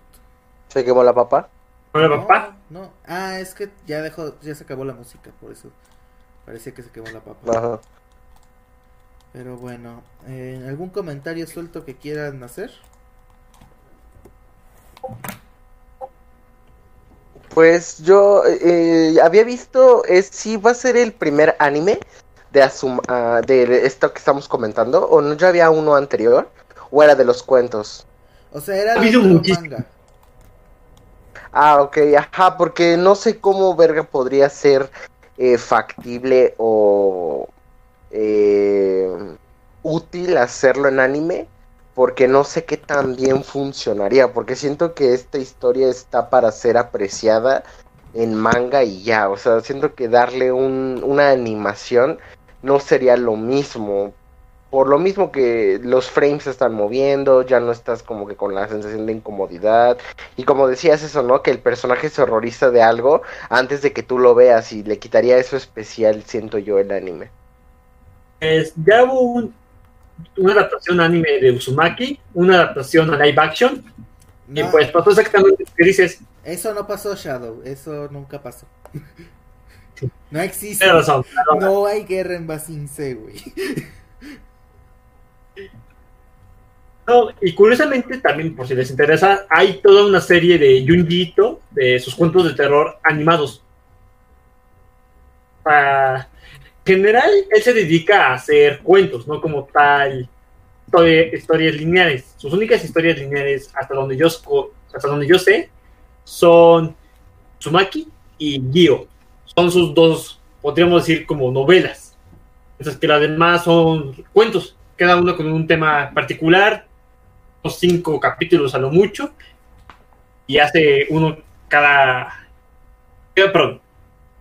¿Se quemó la papa? Hola, No, papá. No, ah, es que ya dejó, ya se acabó la música, por eso parecía que se quemó la papa. Ajá. Pero bueno, eh, ¿algún comentario suelto que quieran hacer? Pues yo eh, había visto, es si va a ser el primer anime de, Asum- ah, de esto que estamos comentando, o no ya había uno anterior, o era de los cuentos. O sea, era Ha habido muchísimo. manga. Ah, ok, ajá, porque no sé cómo verga podría ser eh, factible o eh, útil hacerlo en anime, porque no sé qué tan bien funcionaría, porque siento que esta historia está para ser apreciada en manga y ya, o sea, siento que darle un, una animación no sería lo mismo. Por lo mismo que los frames se están moviendo, ya no estás como que con la sensación de incomodidad. Y como decías eso, ¿no? Que el personaje se horroriza de algo antes de que tú lo veas y le quitaría eso especial, siento yo, el anime. Es- ya hubo un- una adaptación anime de Uzumaki, una adaptación a live action, y pues pasó exactamente lo que dices. Eso no pasó, Shadow. Eso nunca pasó. No existe. No hay guerra en Basin C, güey. No, y curiosamente también, por si les interesa, hay toda una serie de Junji Ito, de sus cuentos de terror animados. En general, él se dedica a hacer cuentos, no como tal historia- historias lineales. Sus únicas historias lineales, hasta donde yo, hasta donde yo sé, son Tsumaki y Gyo. Son sus dos, podríamos decir, como novelas. Esas que las demás son cuentos, cada uno con un tema particular, unos cinco capítulos a lo mucho, y hace uno cada. cada- perdón,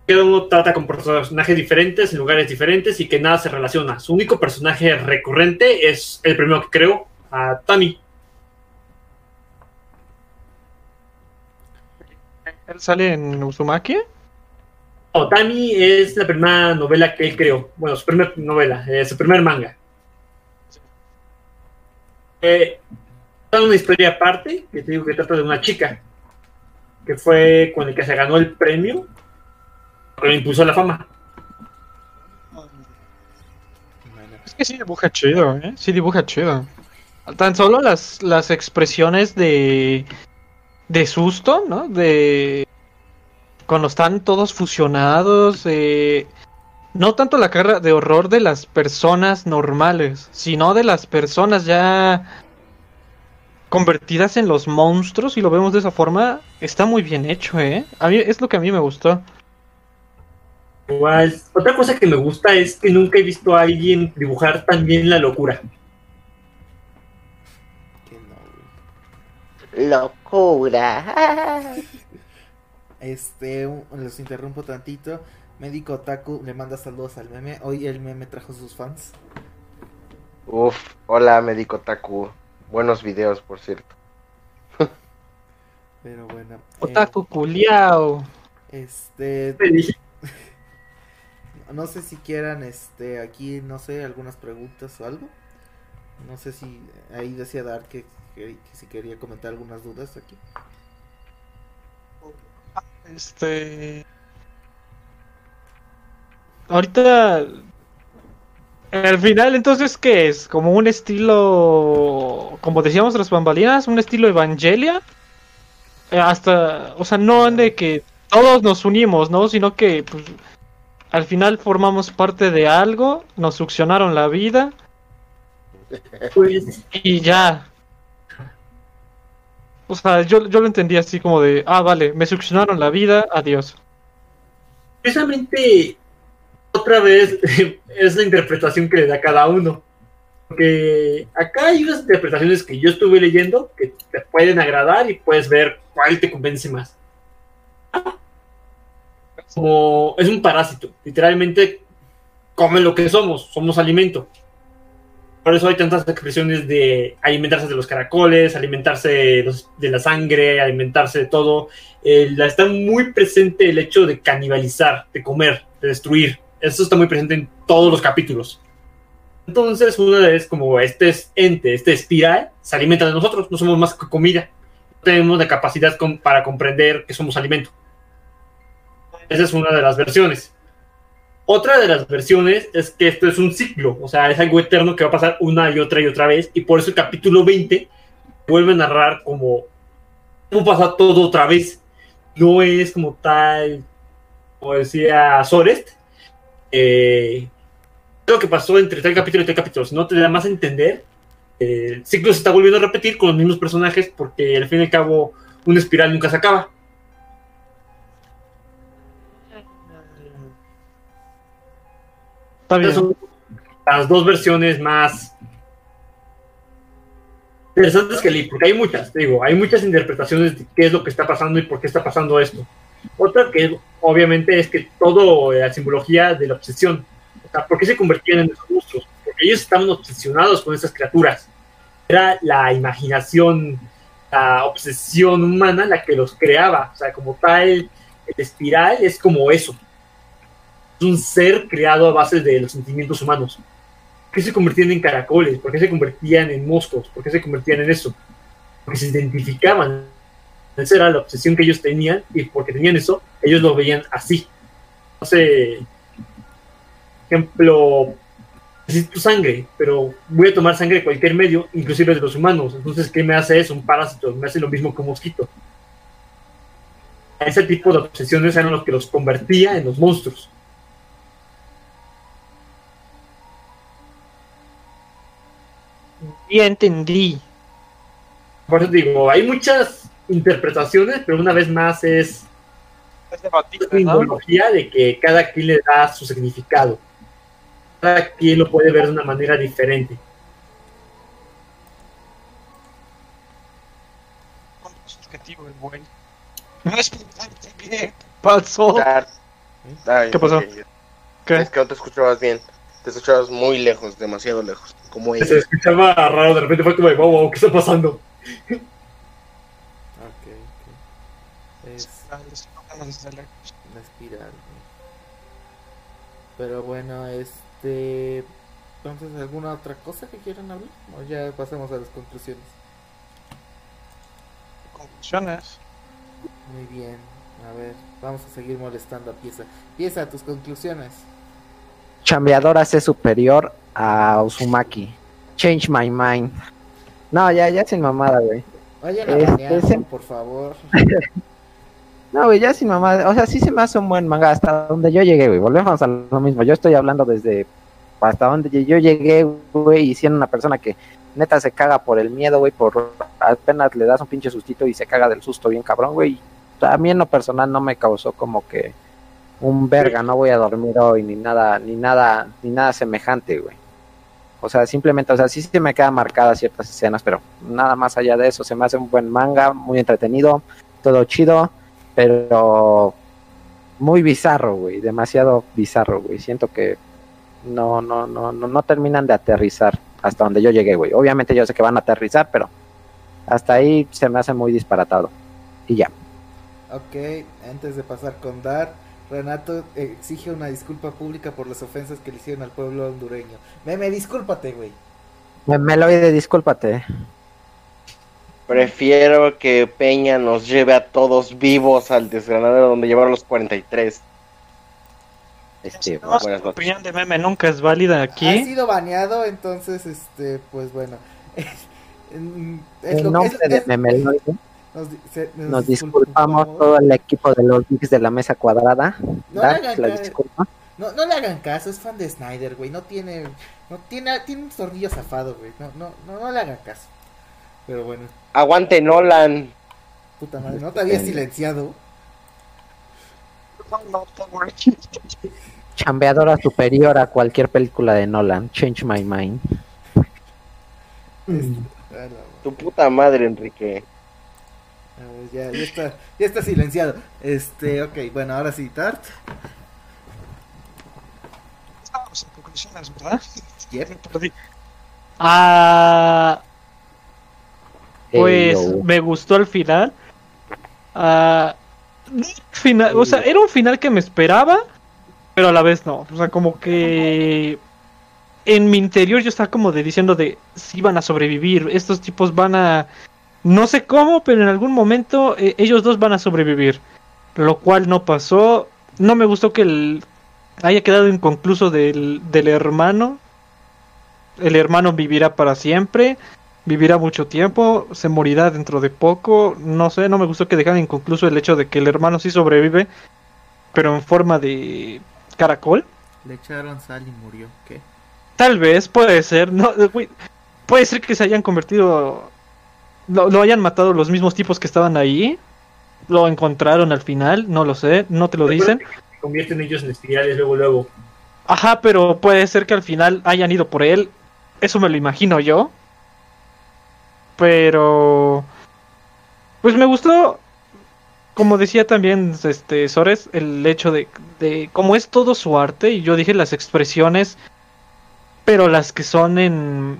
cada uno trata con personajes diferentes en lugares diferentes y que nada se relaciona. Su único personaje recurrente es el primero que creo, a Tami. ¿Él sale en Uzumaki? No, Tami es la primera novela que él creó. Bueno, su primera novela, eh, su primer manga. Eh, es una historia aparte, que te digo que trata de una chica, que fue con el que se ganó el premio, que le impulsó a la fama. Es que sí dibuja chido, ¿eh? Sí dibuja chido. Tan solo las, las expresiones de, de susto, ¿no? De cuando están todos fusionados, eh, no tanto la cara de horror de las personas normales, sino de las personas ya convertidas en los monstruos, y lo vemos de esa forma, está muy bien hecho, ¿eh? A mí, es lo que a mí me gustó. Igual, otra cosa que me gusta es que nunca he visto a alguien dibujar tan bien la locura. que no, güey. Locura. Este, los interrumpo tantito. Médico Otaku le manda saludos al meme. Hoy el meme trajo sus fans. Uf, hola, médico Taku. Buenos videos, por cierto. Pero bueno. eh, Otaku culiao. este, no sé si quieran, este, aquí, no sé, algunas preguntas o algo. No sé si ahí decía Dar que, que- que si quería comentar algunas dudas aquí. Este. Ahorita. Al final, entonces, ¿qué es? ¿Como un estilo. Como decíamos las bambalinas, un estilo Evangelia? Eh, hasta. O sea, no de que todos nos unimos, ¿no? Sino que, pues. Al final formamos parte de algo, nos succionaron la vida Pues, y ya. O sea, yo, yo lo entendí así como de, ah, vale, me succionaron la vida, adiós. precisamente, otra vez, es la interpretación que le da cada uno. Porque acá hay unas interpretaciones que yo estuve leyendo que te pueden agradar y puedes ver cuál te convence más. Como es un parásito, literalmente come lo que somos, somos alimento. Por eso hay tantas expresiones de alimentarse de los caracoles, alimentarse de, la sangre, alimentarse de todo. Eh, está muy presente el hecho de canibalizar, de comer, de destruir. Eso está muy presente en todos los capítulos. Entonces, una vez como este es ente, este espiral, se alimenta de nosotros, no somos más que comida. No tenemos la capacidad com- para comprender que somos alimento. Esa es una de las versiones. Otra de las versiones es que esto es un ciclo, o sea, es algo eterno que va a pasar una y otra y otra vez, y por eso el capítulo 20 vuelve a narrar como cómo pasa todo otra vez. No es como tal, como decía Sorest, eh, lo que pasó entre tal capítulo y tal capítulo, sino te da más a entender. el ciclo se está volviendo a repetir con los mismos personajes porque al fin y al cabo una espiral nunca se acaba. Está bien. Son las dos versiones más interesantes que leí, porque hay muchas, te digo, hay muchas interpretaciones de qué es lo que está pasando y por qué está pasando esto. Otra que obviamente es que todo la simbología de la obsesión, o sea, ¿por qué se convertían en esos monstruos? Porque ellos estaban obsesionados con esas criaturas. Era la imaginación, la obsesión humana la que los creaba, o sea, como tal, el espiral es como eso, es un ser creado a base de los sentimientos humanos. ¿Por qué se convertían en caracoles? ¿Por qué se convertían en moscos? ¿Por qué se convertían en eso? Porque se identificaban. Esa era la obsesión que ellos tenían y porque tenían eso, ellos lo veían así. No sé, ejemplo, necesito sangre, pero voy a tomar sangre de cualquier medio, inclusive de los humanos. Entonces, ¿qué me hace eso? Un parásito, me hace lo mismo que un mosquito. Ese tipo de obsesiones eran los que los convertía en los monstruos. Ya entendí. Por eso digo, hay muchas interpretaciones, pero una vez más es Es ¿no? simbología de que cada quien le da su significado. Cada quien lo puede ver de una manera diferente. Subjetivo el güey. No es bien. Pasó. ¿Qué pasó? ¿Qué? Es que no te escuchabas bien. Te escuchabas muy lejos, demasiado lejos. Como Se escuchaba raro, de repente fue como, de, wow, wow, ¿qué está pasando? Una espiral. Pero bueno, este. Entonces, ¿alguna otra cosa que quieran hablar? O ya pasamos a las conclusiones. Conclusiones. Muy bien. A ver, vamos a seguir molestando a Pieza. Pieza, tus conclusiones. Chambeadora es superior a Uzumaki. Change my mind. No, ya, ya sin mamada, güey. Vayan a Este, por favor. No, güey, ya sin mamada. O sea, sí se me hace un buen manga hasta donde yo llegué, güey. Volvemos a lo mismo. Yo estoy hablando desde hasta donde yo llegué, güey, y siendo una persona que neta se caga por el miedo, güey, por apenas le das un pinche sustito y se caga del susto bien cabrón, güey. A mí en lo personal no me causó como que un verga, no voy a dormir hoy, ni nada, ni nada, ni nada semejante, güey. O sea, simplemente, o sea, sí se me quedan marcadas ciertas escenas, pero nada más allá de eso, se me hace un buen manga, muy entretenido, todo chido, pero muy bizarro, güey, demasiado bizarro, güey. Siento que no, no, no, no, no terminan de aterrizar hasta donde yo llegué, güey. Obviamente yo sé que van a aterrizar, pero hasta ahí se me hace muy disparatado. Y ya. Ok, antes de pasar con Dar, Renato exige una disculpa pública por las ofensas que le hicieron al pueblo hondureño. Meme, discúlpate, güey. Me- Meloide, discúlpate. Prefiero que Peña nos lleve a todos vivos al desgranadero donde llevaron los 43. Este, No, buenas la noches. opinión de meme nunca es válida Ha aquí. sido baneado, entonces, este, pues bueno. Es lo- nombre es- de Memeloide, nos, di- se- nos disculpamos todo el equipo de los geeks de la mesa cuadrada. No le hagan la ca- disculpa. No, no le hagan caso, es fan de Snyder, güey. No tiene. No tiene. Tiene un tornillo zafado, güey. No, no, no, no le hagan caso. Pero bueno, Aguante Nolan. puta madre, no te había silenciado. Chambeadora superior a cualquier película de Nolan. Change my mind. La- Tu puta madre, Enrique. a ver, ya, ya está, ya está silenciado. Este, ok, bueno, ahora sí, Tart. Estamos en conclusiones, ¿verdad? Ah, pues Heyo. me gustó el final. Ah, final, o sea, era un final que me esperaba, pero a la vez no. O sea, como que en mi interior yo estaba como de diciendo de si van a sobrevivir, estos tipos van a no sé cómo, pero en algún momento eh, ellos dos van a sobrevivir, lo cual no pasó. No me gustó que el haya quedado inconcluso del, del hermano. El hermano vivirá para siempre, vivirá mucho tiempo, se morirá dentro de poco. No sé, no me gustó que dejaran inconcluso el hecho de que el hermano sí sobrevive, pero en forma de caracol. Le echaron sal y murió. ¿Qué? Tal vez, puede ser. No, eh, puede ser que se hayan convertido. Lo, lo hayan matado los mismos tipos que estaban ahí. Lo encontraron al final, no lo sé, no te lo dicen. Se convierten ellos en espirales luego, luego. Ajá, pero puede ser que al final hayan ido por él. Eso me lo imagino yo. Pero. Pues me gustó. Como decía también este Sores, el hecho de, de cómo es todo su arte. Y yo dije las expresiones. Pero las que son en.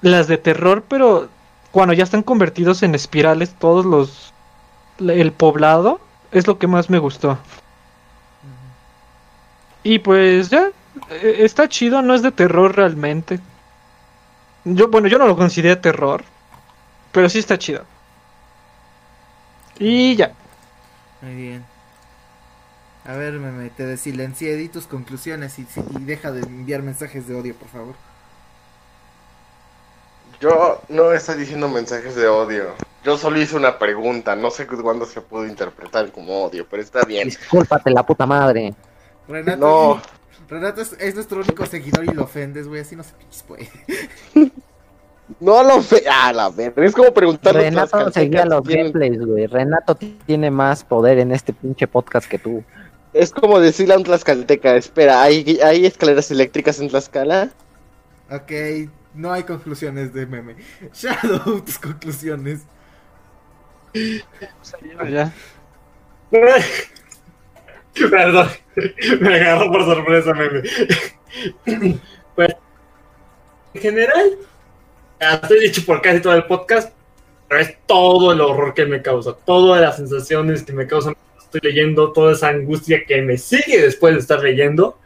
Las de terror, pero cuando ya están convertidos en espirales, todos los. El poblado. Es lo que más me gustó. Y pues ya, eh, está chido, no es de terror realmente. Yo, bueno, yo no lo considero terror, pero sí está chido. Y ya. Muy bien. A ver, meme, te desilencié, di tus conclusiones y, y deja de enviar mensajes de odio, por favor. Yo no estoy diciendo mensajes de odio. Yo solo hice una pregunta. No sé cuándo se pudo interpretar como odio, pero está bien. Discúlpate, la puta madre. Renato, No. Renato es, es nuestro único seguidor y lo ofendes, güey, así no se pinches, güey. No lo fe. Ah, la verga. Es como preguntarle a Renato seguía los tienen- gameplays, güey. Renato tiene más poder en este pinche podcast que tú. Es como decirle a un tlaxcalteca, espera, ¿hay, ¿hay escaleras eléctricas en Tlaxcala? Ok, no hay conclusiones de meme. Shadow, tus conclusiones. ya. Perdón, me agarró por sorpresa, meme. Pues, en general, estoy dicho por casi todo el podcast, pero es todo el horror que me causa, todas las sensaciones que me causan estoy leyendo, toda esa angustia que me sigue después de estar leyendo.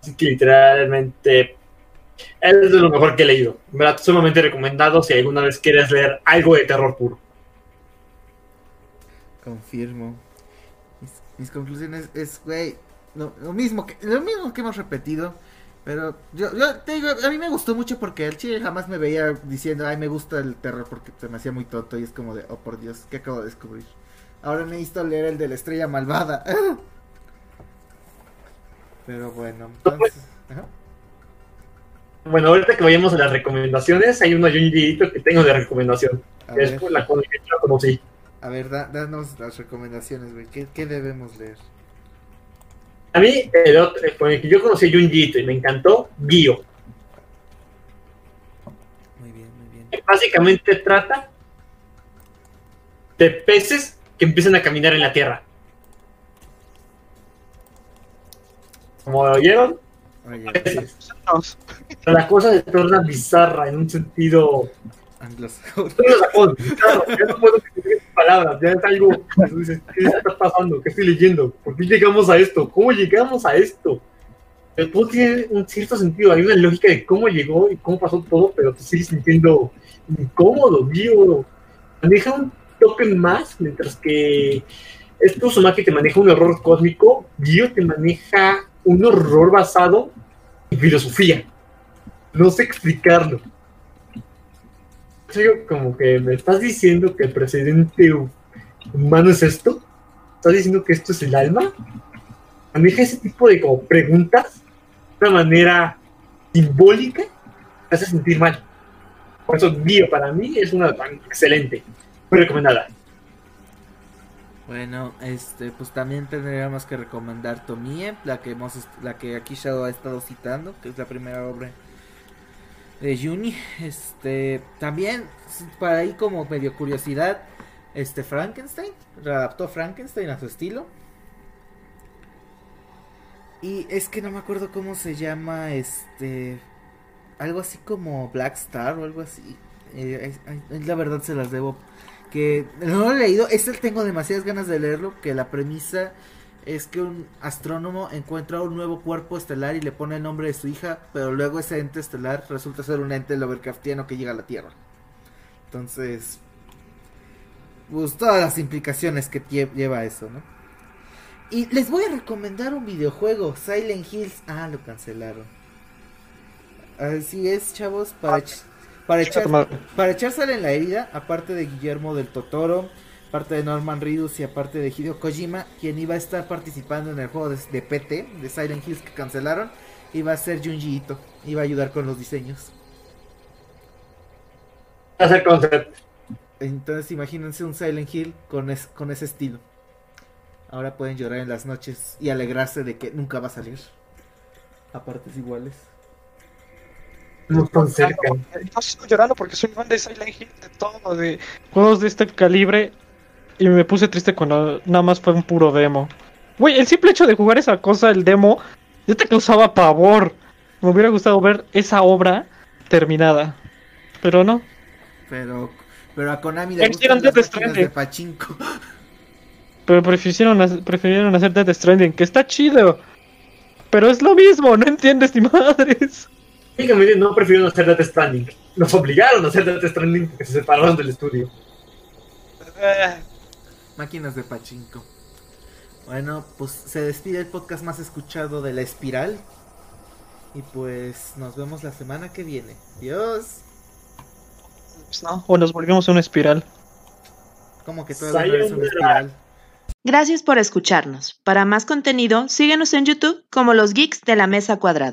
Así que literalmente es de lo mejor que he leído. Verdad, sumamente recomendado si alguna vez quieres leer algo de terror puro. Confirmo. Mis, mis conclusiones es, güey, lo, lo mismo que lo mismo que hemos repetido. Pero yo, yo te digo, a mí me gustó mucho porque el chile jamás me veía diciendo, ay, me gusta el terror porque se me hacía muy tonto y es como de, oh por Dios, ¿qué acabo de descubrir? Ahora necesito leer el de la estrella malvada. Pero bueno, entonces... ajá. Bueno, ahorita que vayamos a las recomendaciones, hay uno Junjiito que tengo de recomendación. A que es por la que yo conocí. a ver, da- danos las recomendaciones, güey. ¿Qué, ¿Qué debemos leer? A mí, el otro, con el que yo conocí a Junjiito y me encantó, Gio. Muy bien, muy bien. que Básicamente trata de peces que empiezan a caminar en la tierra. Como lo oyeron, Oye, peces. Pero la cosa se torna bizarra en un sentido. Ya no puedo palabras, ya es algo. que dices, ¿Qué está pasando? ¿Qué estoy leyendo? ¿Por qué llegamos a esto? ¿Cómo llegamos a esto? pero todo tiene un cierto sentido. Hay una lógica de cómo llegó y cómo pasó todo, pero te sigues sintiendo incómodo, vivo. Maneja un token más, mientras que es Uzumaki te maneja un horror cósmico, Gio te maneja un horror basado en filosofía. No sé explicarlo. Yo como que me estás diciendo que el presidente humano es esto. ¿Estás diciendo que esto es el alma? Maneja ese tipo de como preguntas de una manera simbólica, te hace sentir mal. Por eso Gio para mí es una excelente. Muy recomendada. Bueno, este, pues también tendríamos que recomendar Tomie, la que hemos, la que aquí Shadow ha estado citando, que es la primera obra de Juni. Este, también para ahí como medio curiosidad, este Frankenstein readaptó Frankenstein a su estilo. Y es que no me acuerdo cómo se llama, este, algo así como Black Star o algo así. Eh, la verdad se las debo que no lo he leído, este tengo demasiadas ganas de leerlo, que la premisa es que un astrónomo encuentra un nuevo cuerpo estelar y le pone el nombre de su hija, pero luego ese ente estelar resulta ser un ente Lovecraftiano que llega a la Tierra. Entonces, pues todas las implicaciones que lleva eso, ¿no? Y les voy a recomendar un videojuego, Silent Hills. Ah, lo cancelaron. Así es, chavos, para, ech- para echar para echársela en la herida, aparte de Guillermo del Totoro, aparte de Norman Reedus y aparte de Hideo Kojima, quien iba a estar participando en el juego de, de PT, de Silent Hills que cancelaron, iba a ser Junji Ito, iba a ayudar con los diseños. Hacer concept. Entonces imagínense un Silent Hill con, es- con ese estilo. Ahora pueden llorar en las noches y alegrarse de que nunca va a salir. A partes iguales. No tan cerca. Yo sigo llorando porque soy fan de Silent Hill, de todo, de juegos de este calibre. Y me puse triste cuando nada más fue un puro demo. Güey, el simple hecho de jugar esa cosa, el demo, ya te causaba pavor. Me hubiera gustado ver esa obra terminada. Pero no. Pero, pero a Konami le gustan las Death máquinas Stranding. de pachinko. Pero prefirieron, hacer- prefirieron hacer Death Stranding, que está chido. Pero es lo mismo, no entiendes ni madres. Técnicamente no prefirieron hacer Death Stranding. Nos obligaron a hacer Death Stranding porque se separaron del estudio. Máquinas de pachinko. Bueno, pues se despide el podcast más escuchado de la espiral. Y pues nos vemos la semana que viene. Adiós. Pues no, o nos volvemos a una espiral. Como que todavía no eres una espiral. Gracias por escucharnos. Para más contenido, síguenos en YouTube como los Geeks de la Mesa Cuadrada.